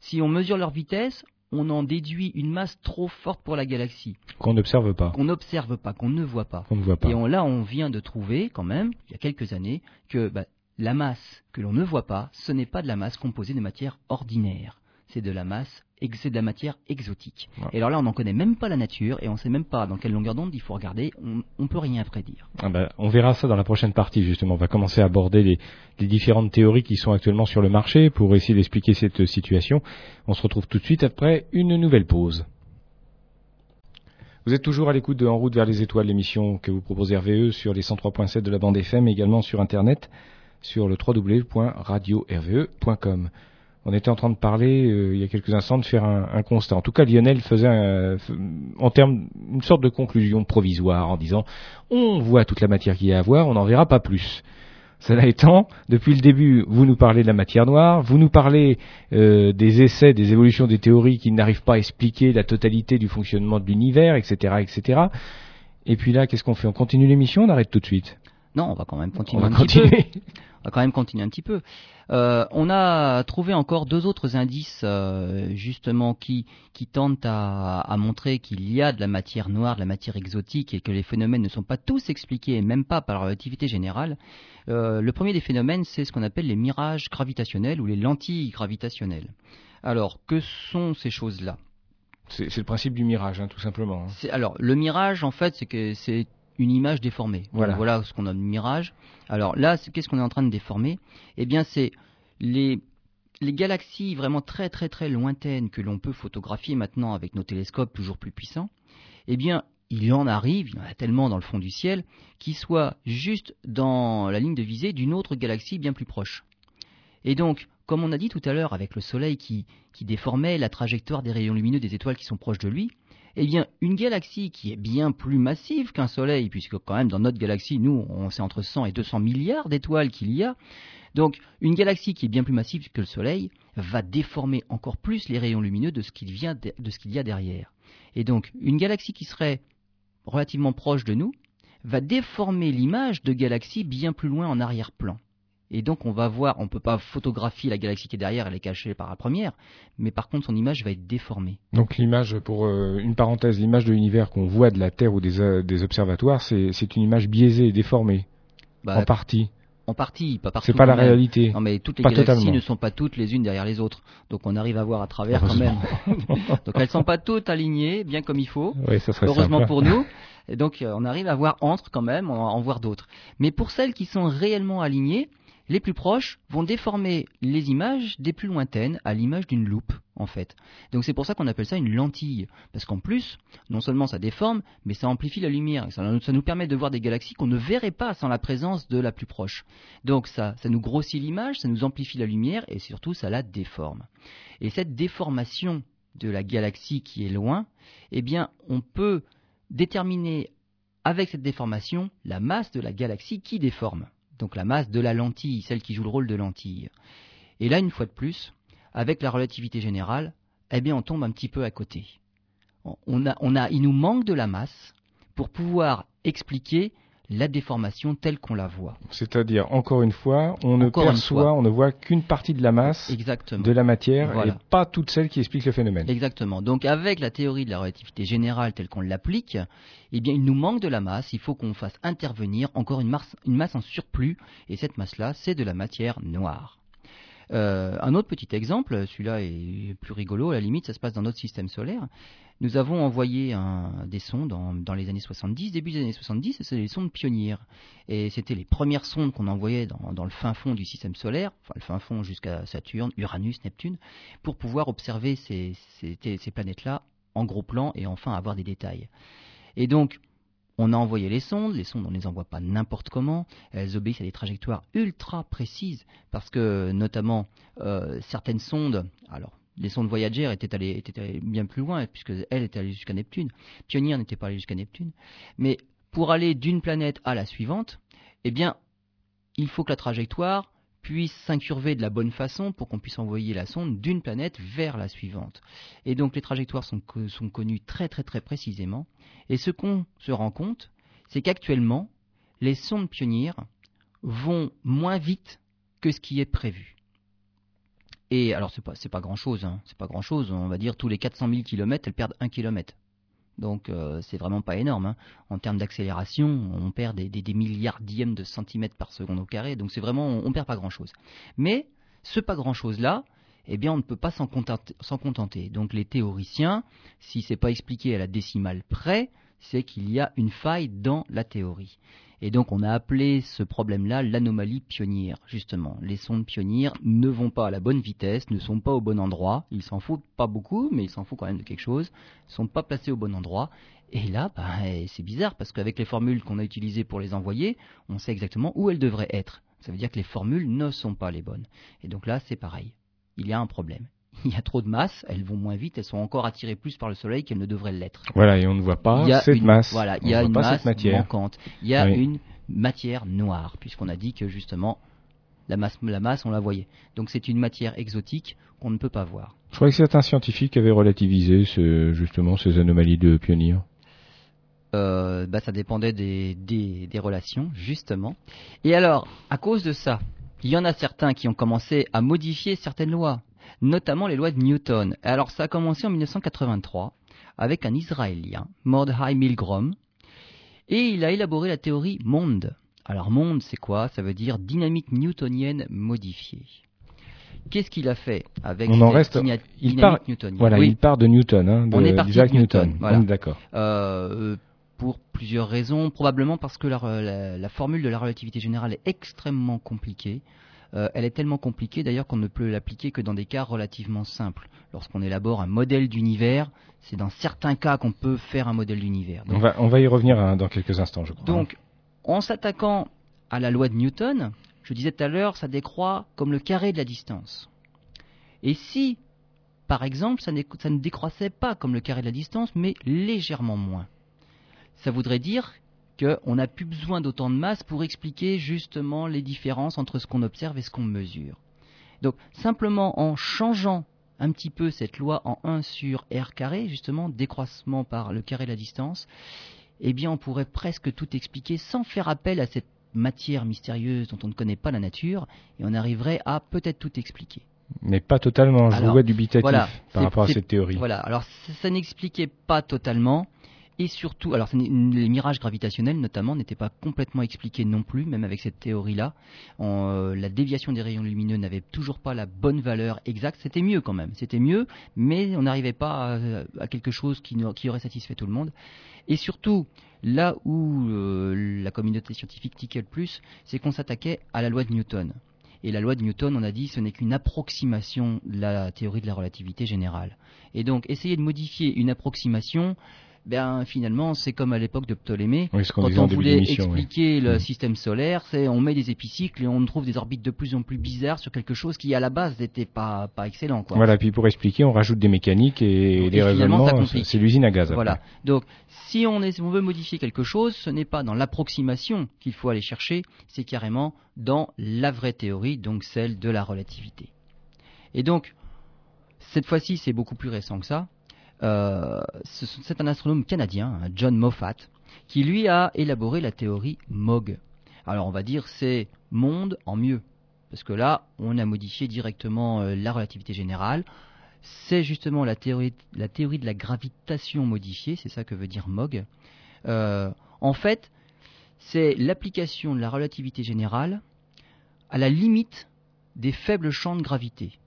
Si on mesure leur vitesse, on en déduit une masse trop forte pour la galaxie, Qu'on n'observe pas. qu'on n'observe pas, qu'on ne voit pas. Qu'on ne voit pas. Et on- là, on vient de trouver, quand même, il y a quelques années, que bah, la masse que l'on ne voit pas, ce n'est pas de la masse composée de matière ordinaire. C'est de la masse, c'est de la matière exotique. Ouais. Et alors là, on n'en connaît même pas la nature et on ne sait même pas dans quelle longueur d'onde il faut regarder. On, on peut rien prédire. Ah ben, on verra ça dans la prochaine partie justement. On va commencer à aborder les, les différentes théories qui sont actuellement sur le marché pour essayer d'expliquer cette situation. On se retrouve tout de suite après une nouvelle pause. Vous êtes toujours à l'écoute de En route vers les étoiles, l'émission que vous propose RVE sur les 103.7 de la bande FM, mais également sur Internet sur le www.radio-rve.com. On était en train de parler euh, il y a quelques instants de faire un, un constat. En tout cas, Lionel faisait un- en termes une sorte de conclusion provisoire en disant on voit toute la matière qu'il y a à voir, on n'en verra pas plus. Cela étant, depuis le début, vous nous parlez de la matière noire, vous nous parlez euh, des essais, des évolutions des théories qui n'arrivent pas à expliquer la totalité du fonctionnement de l'univers, etc., etc. Et puis là, qu'est-ce qu'on fait? On continue l'émission, on arrête tout de suite? Non, on va quand même On continuer va un petit peu. continuer. On va quand même continuer un petit peu. Euh, on a trouvé encore deux autres indices, euh, justement, qui, qui tentent à, à montrer qu'il y a de la matière noire, de la matière exotique, et que les phénomènes ne sont pas tous expliqués, même pas par la relativité générale. Euh, le premier des phénomènes, c'est ce qu'on appelle les mirages gravitationnels ou les lentilles gravitationnelles. Alors, que sont ces choses-là? C'est le principe du mirage, hein, tout simplement. hein. C'est- alors le mirage en fait c'est que c'est une image déformée. Donc, Voilà. Ce qu'on a de mirage. Alors là, qu'est-ce qu'on est en train de déformer? Eh bien, c'est les les galaxies vraiment très très très lointaines que l'on peut photographier maintenant avec nos télescopes toujours plus puissants. Eh bien, il en arrive, il y en a tellement dans le fond du ciel, qui soient juste dans la ligne de visée d'une autre galaxie bien plus proche. Et donc, comme on a dit tout à l'heure avec le Soleil qui, qui déformait la trajectoire des rayons lumineux des étoiles qui sont proches de lui, eh bien, une galaxie qui est bien plus massive qu'un Soleil, puisque quand même dans notre galaxie, nous, on sait entre 100 et 200 milliards d'étoiles qu'il y a. Donc, une galaxie qui est bien plus massive que le Soleil va déformer encore plus les rayons lumineux de ce qu'il y a derrière. Et donc, une galaxie qui serait relativement proche de nous va déformer l'image de galaxies bien plus loin en arrière-plan. Et donc on va voir, on peut pas photographier la galaxie qui est derrière, elle est cachée par la première, mais par contre son image va être déformée. Donc l'image, pour euh, une parenthèse, l'image de l'univers qu'on voit de la Terre ou des, euh, des observatoires, c'est une image biaisée, déformée, Bah, en partie. en partie, pas partout. C'est pas la même. réalité. Non mais toutes les Pas galaxies totalement. ne sont pas toutes les unes derrière les autres, donc on arrive à voir à travers quand même. donc elles sont pas toutes alignées, bien comme il faut. Oui, ça serait heureusement simple. pour nous. Et donc euh, on arrive à voir entre quand même, on va en voir d'autres. Mais pour celles qui sont réellement alignées, les plus proches vont déformer les images des plus lointaines à l'image d'une loupe en fait. Donc c'est pour ça qu'on appelle ça une lentille, parce qu'en plus, non seulement ça déforme, mais ça amplifie la lumière. Ça, nous permet de voir des galaxies qu'on ne verrait pas sans la présence de la plus proche. Donc ça, ça nous grossit l'image, ça nous amplifie la lumière et surtout ça la déforme. Et cette déformation de la galaxie qui est loin, eh bien, on peut déterminer avec cette déformation la masse de la galaxie qui déforme. Donc la masse de la lentille, celle qui joue le rôle de lentille. Et là, une fois de plus, avec la relativité générale, eh bien, on tombe un petit peu à côté. On a, on il nous manque de la masse pour pouvoir expliquer la déformation telle qu'on la voit. C'est-à-dire, encore une fois, on ne Encore perçoit, on ne voit qu'une partie de la masse Exactement. de la matière Voilà. et pas toute celle qui explique le phénomène. Exactement. Donc avec la théorie de la relativité générale telle qu'on l'applique, eh bien il nous manque de la masse, il faut qu'on fasse intervenir encore une masse, une masse en surplus, et cette masse-là, c'est de la matière noire. Euh, un autre petit exemple, celui-là est plus rigolo, à la limite, ça se passe dans notre système solaire. Nous avons envoyé des sondes dans, les années 70, début des années 70, c'est les sondes pionnières. Et c'était les premières sondes qu'on envoyait dans, le fin fond du système solaire, enfin le fin fond jusqu'à Saturne, Uranus, Neptune, pour pouvoir observer ces planètes-là en gros plan et enfin avoir des détails. Et donc, on a envoyé les sondes, les sondes on ne les envoie pas n'importe comment, elles obéissent à des trajectoires ultra précises parce que notamment euh, certaines sondes, alors les sondes Voyager étaient allées, étaient bien plus loin puisque elles étaient allées jusqu'à Neptune, Pioneer n'était pas allé jusqu'à Neptune, mais pour aller d'une planète à la suivante, eh bien il faut que la trajectoire puisse s'incurver de la bonne façon pour qu'on puisse envoyer la sonde d'une planète vers la suivante. Et donc les trajectoires sont, sont connues très très très précisément. Et ce qu'on se rend compte, c'est qu'actuellement, les sondes pionnières vont moins vite que ce qui est prévu. Et alors c'est pas pas grand chose, hein. c'est pas grand chose. On va dire tous les 400 000 km, elles perdent un kilomètre. Donc euh, c'est vraiment pas énorme. Hein. En termes d'accélération, on perd des, des, de centimètres par seconde au carré. Donc c'est vraiment, on, on, perd pas grand-chose. Mais ce pas grand-chose-là, eh bien on ne peut pas s'en contenter. Donc les théoriciens, si c'est pas expliqué à la décimale près, c'est qu'il y a une faille dans la théorie. Et donc on a appelé ce problème-là l'anomalie pionnière, justement. Les sondes pionnières ne vont pas à la bonne vitesse, ne sont pas au bon endroit, ils s'en foutent pas beaucoup, mais ils s'en foutent quand même de quelque chose, sont pas placés au bon endroit. Et là, bah, c'est bizarre, parce qu'avec les formules qu'on a utilisées pour les envoyer, on sait exactement où elles devraient être. Ça veut dire que les formules ne sont pas les bonnes. Et donc là, c'est pareil. Il y a un problème il y a trop de masse, elles vont moins vite, elles sont encore attirées plus par le soleil qu'elles ne devraient l'être. Voilà, et on ne voit pas cette une, masse. Voilà, il y a une masse manquante. Il y a Oui. une matière noire, puisqu'on a dit que justement la masse, la masse, on la voyait. Donc c'est une matière exotique qu'on ne peut pas voir. Je croyais que c'est un scientifique qui avait relativisé ce, justement ces anomalies de pionniers. euh, bah, ça dépendait des, des, des relations, justement. Et alors, à cause de ça, il y en a certains qui ont commencé à modifier certaines lois, notamment les lois de Newton. Alors, ça a commencé en 1983 avec un Israélien, Mordechai Milgrom, et il a élaboré la théorie monde. Alors, monde, c'est quoi? Ça veut dire dynamique newtonienne modifiée. Qu'est-ce qu'il a fait avec On en cette reste- il part- newtonienne? Voilà, Oui. il part de Newton, hein, de On est parti Isaac de Newton, Newton. voilà. D'accord. Euh, pour plusieurs raisons, probablement parce que la, la- la formule de la relativité générale est extrêmement compliquée. Euh, elle est tellement compliquée d'ailleurs qu'on ne peut l'appliquer que dans des cas relativement simples. Lorsqu'on élabore un modèle d'univers, c'est dans certains cas qu'on peut faire un modèle d'univers. On va, on va y revenir hein, dans quelques instants, je crois. donc, en s'attaquant à la loi de Newton, je disais tout à l'heure, ça décroît comme le carré de la distance. Et si, par exemple, ça ne décroissait pas comme le carré de la distance, mais légèrement moins, ça voudrait dire qu'on n'a plus besoin d'autant de masse pour expliquer justement les différences entre ce qu'on observe et ce qu'on mesure. Donc, simplement en changeant un petit peu cette loi en 1 sur r carré, justement, décroissement par le carré de la distance, eh bien, on pourrait presque tout expliquer sans faire appel à cette matière mystérieuse dont on ne connaît pas la nature, et on arriverait à peut-être tout expliquer. Mais pas totalement. Je Alors, vous vois dubitatif voilà, par rapport à cette théorie. Voilà, alors ça n'expliquait pas totalement, et surtout, alors les mirages gravitationnels notamment n'étaient pas complètement expliqués non plus, même avec cette théorie-là. Euh, la déviation des rayons lumineux n'avait toujours pas la bonne valeur exacte. C'était mieux quand même, c'était mieux, mais on n'arrivait pas à, quelque chose qui aurait satisfait tout le monde. Et surtout, là où euh, la communauté scientifique tiquait le plus, c'est qu'on s'attaquait à la loi de Newton. Et la loi de Newton, on a dit, ce n'est qu'une approximation de la théorie de la relativité générale. Et donc, essayer de modifier une approximation, ben finalement, c'est comme à l'époque de Ptolémée. Oui, Quand on voulait expliquer le Mhm. système solaire, c'est on met des épicycles et on trouve des orbites de plus en plus bizarres sur quelque chose qui à la base n'était pas pas excellent quoi. Voilà, puis pour expliquer, on rajoute des mécaniques et, Et des raisonnements. complique. C'est l'usine à gaz. après. Voilà. Donc, si on, est- si on veut modifier quelque chose, ce n'est pas dans l'approximation qu'il faut aller chercher, c'est carrément dans la vraie théorie, donc celle de la relativité. Et donc, cette fois-ci, c'est beaucoup plus récent que ça. Euh, ce- c'est un astronome canadien, hein, John Moffat, qui lui a élaboré la théorie MOG. Alors, on va dire c'est monde en mieux. Parce que là, on a modifié directement euh, la relativité générale c'est justement la théorie, la théorie de la gravitation modifiée, c'est ça que veut dire MOG. Euh, en fait, c'est l'application de la relativité générale à la limite des faibles champs de gravité.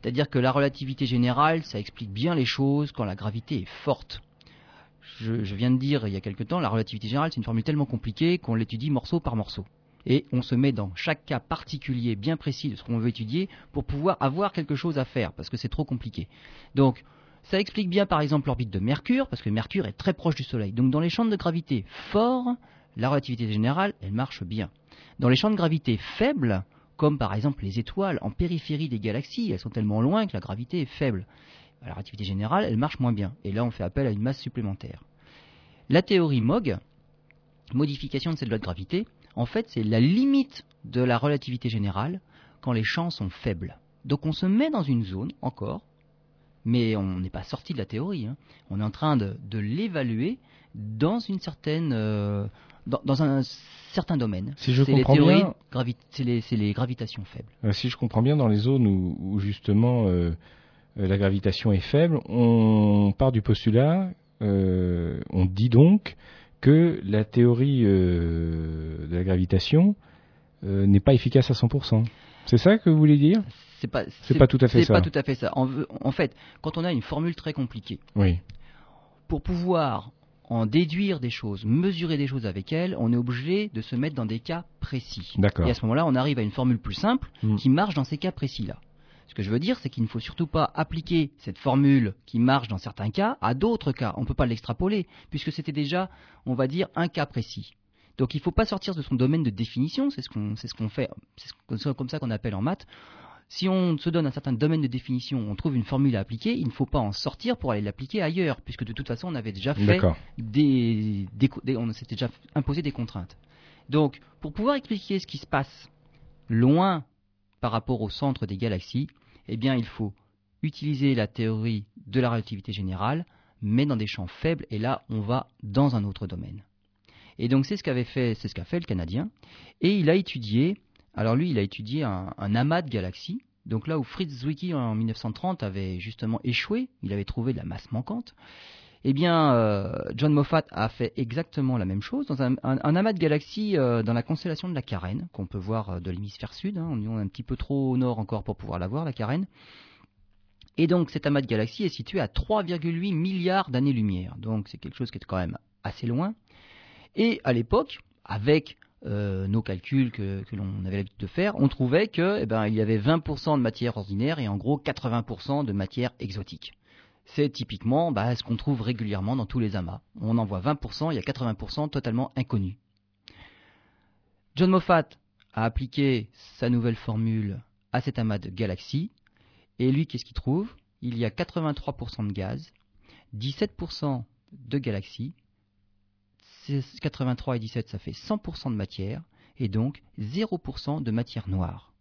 C'est-à-dire que la relativité générale, ça explique bien les choses quand la gravité est forte. Je, viens de dire il y a quelque temps, la relativité générale, c'est une formule tellement compliquée qu'on l'étudie morceau par morceau. Et on se met dans chaque cas particulier bien précis de ce qu'on veut étudier pour pouvoir avoir quelque chose à faire, parce que c'est trop compliqué. Donc, ça explique bien par exemple l'orbite de Mercure, parce que Mercure est très proche du Soleil. Donc dans les champs de gravité forts, la relativité générale, elle marche bien. Dans les champs de gravité faibles, comme par exemple les étoiles en périphérie des galaxies, elles sont tellement loin que la gravité est faible. La relativité générale, elle marche moins bien. Et là, on fait appel à une masse supplémentaire. La théorie MOG, modification de cette loi de gravité, en fait, c'est la limite de la relativité générale quand les champs sont faibles. Donc on se met dans une zone encore, mais on n'est pas sorti de la théorie. hein. On est en train de, l'évaluer dans une certaine, euh, dans, dans un certain domaine. Si je c'est les comprends théories, bien- gravi- c'est les, c'est les gravitations faibles. Euh, si je comprends bien, dans les zones où, où justement euh, euh, la gravitation est faible, on part du postulat, euh, on dit donc que la théorie de la gravitation n'est pas efficace à 100%. C'est ça que vous voulez dire? C'est pas, C'est pas tout à fait c'est ça. pas tout à fait ça. En, fait, quand on a une formule très compliquée, Oui. pour pouvoir en déduire des choses, mesurer des choses avec elle, on est obligé de se mettre dans des cas précis. Et à ce moment-là, on arrive à une formule plus simple Mm. qui marche dans ces cas précis-là. Ce que je veux dire, c'est qu'il ne faut surtout pas appliquer cette formule qui marche dans certains cas à d'autres cas. On ne peut pas l'extrapoler, puisque c'était déjà, on va dire, un cas précis. Donc il ne faut pas sortir de son domaine de définition, c'est ce qu'on ce qu'on fait, c'est ce- c'est comme ça qu'on appelle en maths. Si on se donne un certain domaine de définition, on trouve une formule à appliquer, il ne faut pas en sortir pour aller l'appliquer ailleurs, puisque de toute façon on avait déjà fait des- on s'était déjà imposé des contraintes. Donc, pour pouvoir expliquer ce qui se passe loin par rapport au centre des galaxies, eh bien, il faut utiliser la théorie de la relativité générale, mais dans des champs faibles, et là, on va dans un autre domaine. Et donc, c'est ce qu'avait fait, c'est ce qu'a fait le Canadien, et il a étudié, alors lui, il a étudié un, amas de galaxies, donc là où Fritz Zwicky en 1930 avait justement échoué, il avait trouvé de la masse manquante, eh bien, euh, John Moffat a fait exactement la même chose dans un, amas de galaxies euh, dans la constellation de la Carène, qu'on peut voir euh, de l'hémisphère sud. Hein. on est un petit peu trop au nord encore pour pouvoir la voir, la Carène. Et donc, cet amas de galaxies est situé à 3,8 milliards d'années-lumière. Donc, c'est quelque chose qui est quand même assez loin. Et à l'époque, avec nos calculs que, l'on avait l'habitude de faire, on trouvait qu'il eh ben, y avait 20% de matière ordinaire et en gros 80% de matière exotique c'est typiquement bah, ce qu'on trouve régulièrement dans tous les amas. On en voit 20%, il y a 80% totalement inconnus. John Moffat a appliqué sa nouvelle formule à cet amas de galaxies, et lui, qu'est-ce qu'il trouve? Il y a 83% de gaz, 17% de galaxies, 83 et 17, ça fait 100% de matière, et donc 0% de matière noire.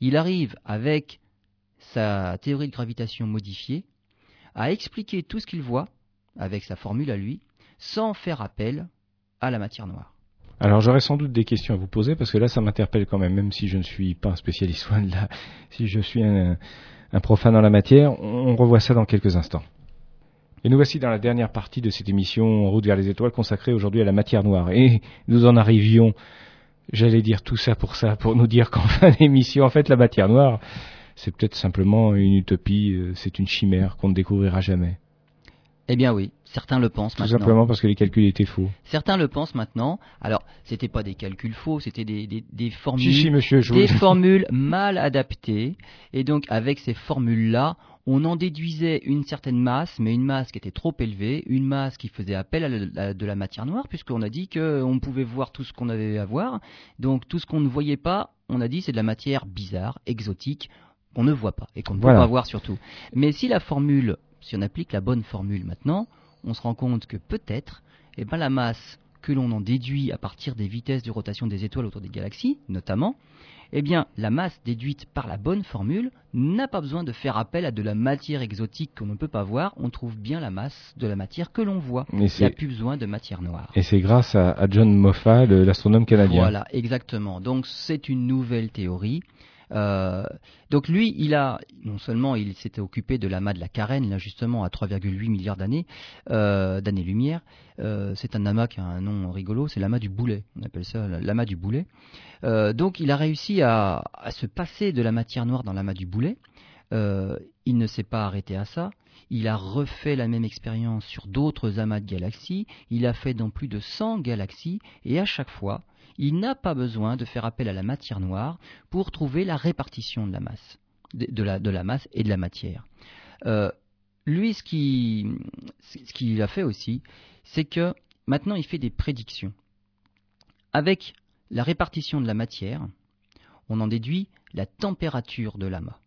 Il arrive avec sa théorie de gravitation modifiée à expliquer tout ce qu'il voit, avec sa formule à lui, sans faire appel à la matière noire. Alors j'aurais sans doute des questions à vous poser parce que là ça m'interpelle quand même, même si je ne suis pas un spécialiste si je suis un, profane dans la matière, on, revoit ça dans quelques instants. Et nous voici dans la dernière partie de cette émission Route vers les étoiles consacrée aujourd'hui à la matière noire. Et nous en arrivions, j'allais dire tout ça pour ça, pour nous dire qu'en fin d'émission, en fait la matière noire, c'est peut-être simplement une utopie, euh, c'est une chimère qu'on ne découvrira jamais. Eh bien oui, certains le pensent maintenant. Tout simplement parce que les calculs étaient faux. Certains le pensent maintenant. Alors, c'était pas des calculs faux, c'était des, des, formules, si, monsieur, des formules mal adaptées. Et donc, avec ces formules-là, on en déduisait une certaine masse, mais une masse qui était trop élevée, une masse qui faisait appel à, de la matière noire, puisqu'on a dit qu'on pouvait voir tout ce qu'on avait à voir. Donc, tout ce qu'on ne voyait pas, on a dit c'est de la matière bizarre, exotique qu'on ne voit pas et qu'on ne peut pas voir surtout. Mais si la formule, si on applique la bonne formule maintenant, on se rend compte que peut-être, eh ben, la masse que l'on en déduit à partir des vitesses de rotation des étoiles autour des galaxies, notamment, eh bien, la masse déduite par la bonne formule n'a pas besoin de faire appel à de la matière exotique qu'on ne peut pas voir. On trouve bien la masse de la matière que l'on voit. Il n'y a plus besoin de matière noire. Et c'est grâce à, John Moffat, l'astronome canadien. Voilà, exactement. Donc, c'est une nouvelle théorie euh, donc lui, il a non seulement il s'était occupé de l'amas de la Carène, là justement à 3,8 milliards d'années, euh, d'années-lumière. Euh, c'est un amas qui a un nom rigolo, c'est l'amas du boulet. On appelle ça l'amas du boulet. donc il a réussi à, à, se passer de la matière noire dans l'amas du boulet. il ne s'est pas arrêté à ça. Il a refait la même expérience sur d'autres amas de galaxies. Il a fait dans plus de 100 galaxies et à chaque fois, il n'a pas besoin de faire appel à la matière noire pour trouver la répartition de la masse, et de la matière. Euh, lui, ce qu'il a fait aussi, c'est que maintenant il fait des prédictions. Avec la répartition de la matière, on en déduit la température de l'amas.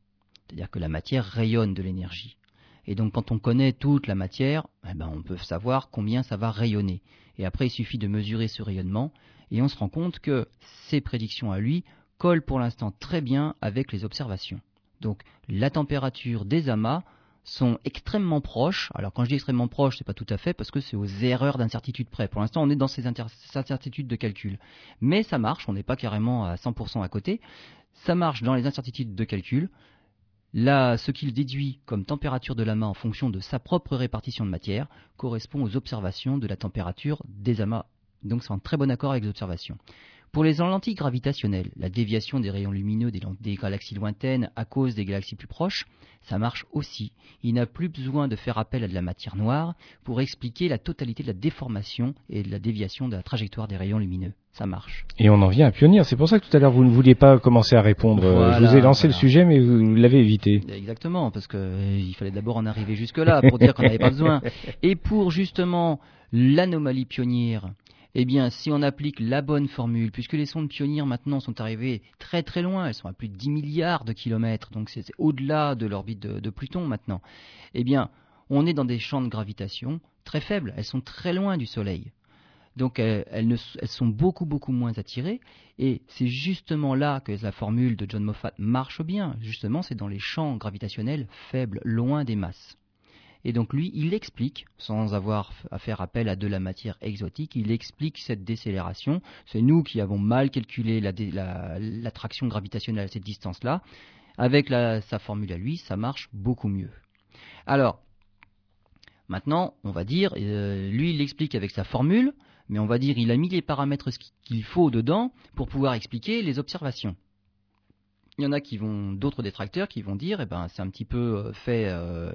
C'est-à-dire que la matière rayonne de l'énergie. Et donc quand on connaît toute la matière, eh ben, on peut savoir combien ça va rayonner. Et après, il suffit de mesurer ce rayonnement et on se rend compte que ces prédictions à lui collent pour l'instant très bien avec les observations. Donc la température des amas sont extrêmement proches. Alors quand je dis extrêmement proches, c'est pas tout à fait parce que c'est aux erreurs d'incertitude près. Pour l'instant, on est dans ces incertitudes de calcul. Mais ça marche, on n'est pas carrément à 100% à côté. Ça marche dans les incertitudes de calcul. Là, ce qu'il déduit comme température de l'amas en fonction de sa propre répartition de matière correspond aux observations de la température des amas donc c'est en très bon accord avec les observations. Pour les lentilles gravitationnelles, la déviation des rayons lumineux des, galaxies lointaines à cause des galaxies plus proches, ça marche aussi. Il n'a plus besoin de faire appel à de la matière noire pour expliquer la totalité de la déformation et de la déviation de la trajectoire des rayons lumineux. Ça marche. Et on en vient à Pionnier. C'est pour ça que tout à l'heure vous ne vouliez pas commencer à répondre. Je vous ai lancé le sujet, mais vous l'avez évité. Exactement, parce qu'il euh, fallait d'abord en arriver jusque-là pour dire qu'on n'avait pas besoin. Et pour justement l'anomalie pionnière eh bien, si on applique la bonne formule, puisque les sondes pionnières maintenant sont arrivées très très loin, elles sont à plus de 10 milliards de kilomètres, donc c'est au-delà de l'orbite de, Pluton maintenant, eh bien, on est dans des champs de gravitation très faibles, elles sont très loin du Soleil. Donc elles, sont beaucoup beaucoup moins attirées et c'est justement là que la formule de John Moffat marche bien. Justement, c'est dans les champs gravitationnels faibles, loin des masses. Et donc lui, il explique, sans avoir à faire appel à de la matière exotique, il explique cette décélération. C'est nous qui avons mal calculé l'attraction la, gravitationnelle à cette distance-là. Avec sa formule à lui, ça marche beaucoup mieux. Alors, maintenant, on va dire, euh, lui, il l'explique avec sa formule, mais on va dire, il a mis les paramètres qu'il faut dedans pour pouvoir expliquer les observations. Il y en a qui vont, d'autres détracteurs qui vont dire, eh ben, c'est un petit peu euh, fait, euh,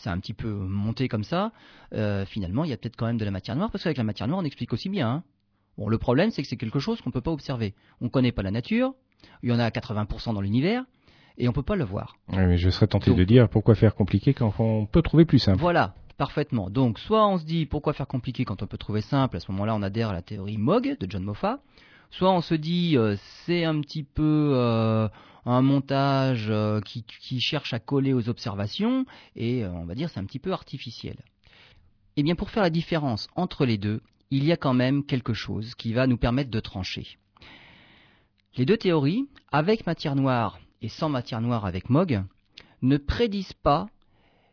c'est un petit peu monté comme ça. Euh, finalement, il y a peut-être quand même de la matière noire, parce qu'avec la matière noire, on explique aussi bien. Hein. Bon, le problème, c'est que c'est quelque chose qu'on ne peut pas observer. On ne connaît pas la nature. Il y en a à 80% dans l'univers. Et on ne peut pas le voir. Oui, mais je serais tenté de dire pourquoi faire compliqué quand on peut trouver plus simple? Voilà, parfaitement. Donc, soit on se dit pourquoi faire compliqué quand on peut trouver simple, à ce moment-là, on adhère à la théorie MOG de John Moffat. Soit on se dit c'est un petit peu un montage euh, qui, cherche à coller aux observations, et euh, on va dire c'est un petit peu artificiel. Eh bien pour faire la différence entre les deux, il y a quand même quelque chose qui va nous permettre de trancher. Les deux théories, avec matière noire et sans matière noire avec MOG, ne prédisent pas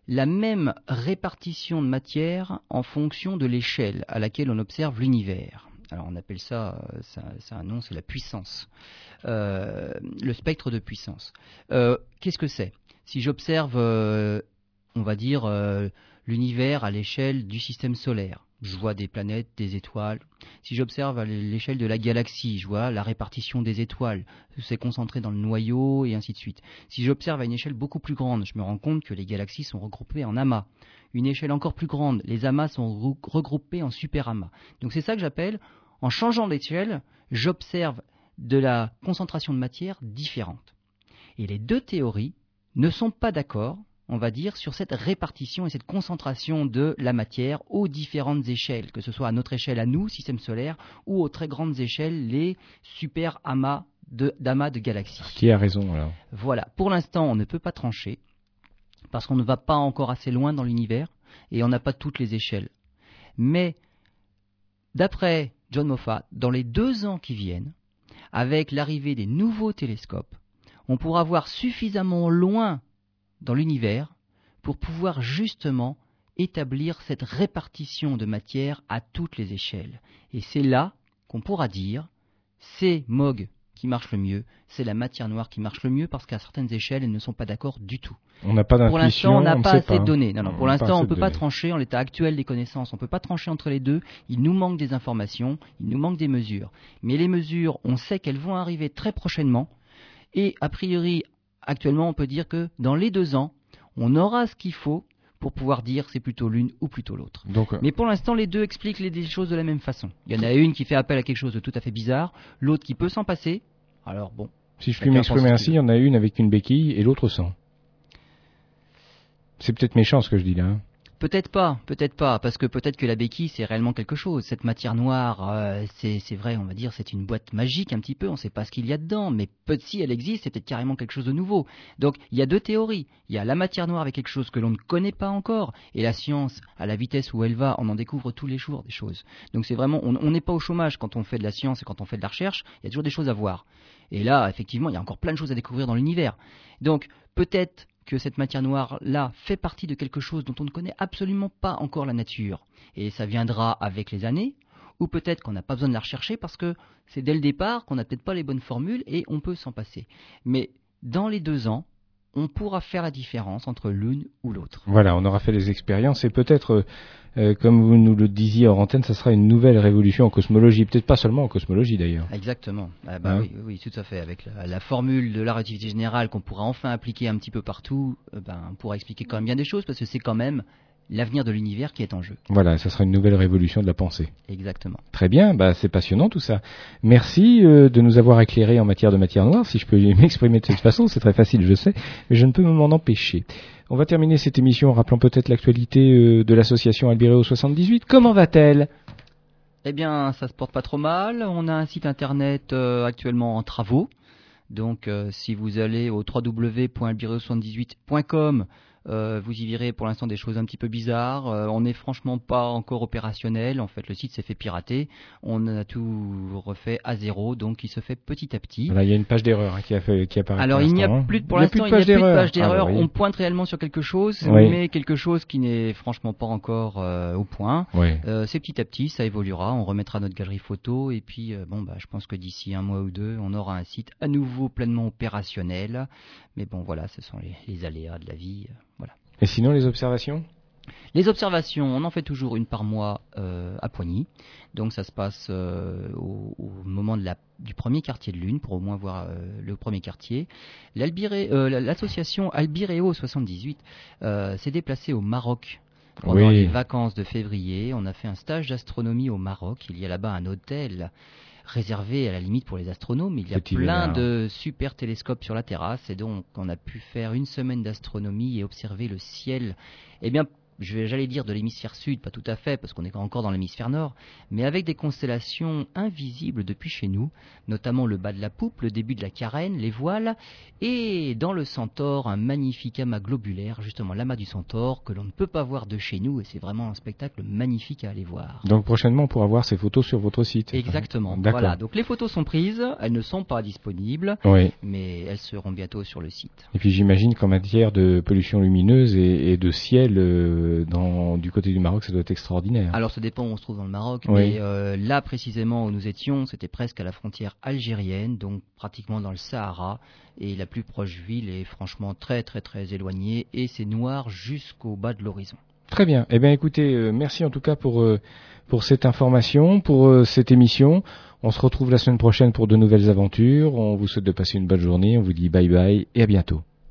la même répartition de matière en fonction de l'échelle à laquelle on observe l'univers alors on appelle ça, euh, c'est un nom, c'est la puissance, euh, le spectre de puissance. Euh, qu'est-ce que c'est? Si j'observe, on va dire, l'univers à l'échelle du système solaire, je vois des planètes, des étoiles. Si j'observe à l'échelle de la galaxie, je vois la répartition des étoiles, c'est concentré dans le noyau et ainsi de suite. Si j'observe à une échelle beaucoup plus grande, je me rends compte que les galaxies sont regroupées en amas. Une échelle encore plus grande, les amas sont regroupés en superamas. Donc c'est ça que j'appelle, en changeant d'échelle, j'observe de la concentration de matière différente. Et les deux théories ne sont pas d'accord on va dire, sur cette répartition et cette concentration de la matière aux différentes échelles, que ce soit à notre échelle à nous, système solaire, ou aux très grandes échelles, les super amas de, d'amas de galaxies. Qui a raison alors? Voilà. Pour l'instant, on ne peut pas trancher, parce qu'on ne va pas encore assez loin dans l'univers, et on n'a pas toutes les échelles. Mais, d'après John Moffat, dans les deux ans qui viennent, avec l'arrivée des nouveaux télescopes, on pourra voir suffisamment loin dans l'univers pour pouvoir justement établir cette répartition de matière à toutes les échelles. Et c'est là qu'on pourra dire c'est MOG qui marche le mieux, c'est la matière noire qui marche le mieux parce qu'à certaines échelles, elles ne sont pas d'accord du tout. On n'a pas Pour l'instant, on n'a pas assez de données. Non, non, pour l'instant, on ne peut pas trancher en l'état actuel des connaissances. On ne peut pas trancher entre les deux. Il nous manque des informations, il nous manque des mesures. Mais les mesures, on sait qu'elles vont arriver très prochainement. Et a priori, actuellement, on peut dire que dans les deux ans, on aura ce qu'il faut pour pouvoir dire c'est plutôt l'une ou plutôt l'autre. Euh, Mais pour l'instant, les deux expliquent les choses de la même façon. Il y en a une qui fait appel à quelque chose de tout à fait bizarre, l'autre qui peut s'en passer. Alors bon. Si je puis m'exprimer ainsi, il y en a une avec une béquille et l'autre sans. C'est peut-être méchant ce que je dis là. Peut-être pas, peut-être pas, parce que peut-être que la béquille c'est réellement quelque chose. Cette matière noire, euh, c'est vrai, on va dire, c'est une boîte magique un petit peu. On ne sait pas ce qu'il y a dedans, mais peut si elle existe, c'est peut-être carrément quelque chose de nouveau. Donc il y a deux théories. Il y a la matière noire avec quelque chose que l'on ne connaît pas encore, et la science, à la vitesse où elle va, on en découvre tous les jours des choses. Donc c'est vraiment, on n'est pas au chômage quand on fait de la science et quand on fait de la recherche. Il y a toujours des choses à voir. Et là, effectivement, il y a encore plein de choses à découvrir dans l'univers. Donc peut-être que cette matière noire-là fait partie de quelque chose dont on ne connaît absolument pas encore la nature. Et ça viendra avec les années, ou peut-être qu'on n'a pas besoin de la rechercher parce que c'est dès le départ qu'on n'a peut-être pas les bonnes formules et on peut s'en passer. Mais dans les deux ans, on pourra faire la différence entre l'une ou l'autre. Voilà, on aura fait les expériences et peut-être, euh, comme vous nous le disiez en antenne, ça sera une nouvelle révolution en cosmologie, peut-être pas seulement en cosmologie d'ailleurs. Exactement. Ah bah hein oui, oui, tout à fait. Avec la, formule de la relativité générale qu'on pourra enfin appliquer un petit peu partout, euh, ben, on pourra expliquer quand même bien des choses parce que c'est quand même l'avenir de l'univers qui est en jeu. Voilà, ça sera une nouvelle révolution de la pensée. Exactement. Très bien, bah c'est passionnant tout ça. Merci euh, de nous avoir éclairé en matière de matière noire. Si je peux m'exprimer de cette façon, c'est très facile, je sais, mais je ne peux m'en empêcher. On va terminer cette émission en rappelant peut-être l'actualité euh, de l'association Albireo 78. Comment va-t-elle? Eh bien, ça se porte pas trop mal. On a un site internet euh, actuellement en travaux. Donc, si vous allez au www.albireo78.com, Euh, vous y verrez pour l'instant des choses un petit peu bizarres. Euh, on n'est franchement pas encore opérationnel. En fait, le site s'est fait pirater. On a tout refait à zéro, donc il se fait petit à petit. il y a une page d'erreur hein, qui, a fait, qui apparaît. Alors il n'y a hein. plus de, pour l'instant, il n'y a plus de page d'erreur. Ah, on pointe réellement sur quelque chose, mais quelque chose qui n'est franchement pas encore euh, au point. c'est petit à petit, ça évoluera. On remettra notre galerie photo et puis bon, bah, je pense que d'ici un mois ou deux, on aura un site à nouveau pleinement opérationnel. Mais bon, voilà, ce sont les, aléas de la vie. Et sinon, les observations? Les observations, on en fait toujours une par mois euh, à Poigny. Donc ça se passe euh, au, moment de la, du premier quartier de lune pour au moins voir euh, le premier quartier. L'association Albireo 78 s'est déplacée au Maroc pendant les vacances de février. On a fait un stage d'astronomie au Maroc. Il y a là-bas un hôtel réservé à la limite pour les astronomes. Il y a plein de super télescopes sur la terrasse et donc on a pu faire une semaine d'astronomie et observer le ciel. Eh bien, j'allais dire de l'hémisphère sud, pas tout à fait, parce qu'on est encore dans l'hémisphère nord, mais avec des constellations invisibles depuis chez nous, notamment le bas de la poupe, le début de la carène, les voiles, et dans le centaure, un magnifique amas globulaire, justement l'amas du centaure, que l'on ne peut pas voir de chez nous, et c'est vraiment un spectacle magnifique à aller voir. Donc prochainement, on pourra voir ces photos sur votre site. Exactement. Voilà, donc les photos sont prises, elles ne sont pas disponibles, mais elles seront bientôt sur le site. Et puis j'imagine qu'en matière de pollution lumineuse et, de ciel, euh, dans, du côté du Maroc, ça doit être extraordinaire. Alors ça dépend où on se trouve dans le Maroc, mais euh, là précisément où nous étions, c'était presque à la frontière algérienne, donc pratiquement dans le Sahara, et la plus proche ville est franchement très très très éloignée, et c'est noir jusqu'au bas de l'horizon. Très bien. Eh bien, écoutez, euh, merci en tout cas pour euh, pour cette information, pour cette émission. On se retrouve la semaine prochaine pour de nouvelles aventures. On vous souhaite de passer une bonne journée. On vous dit bye bye et à bientôt.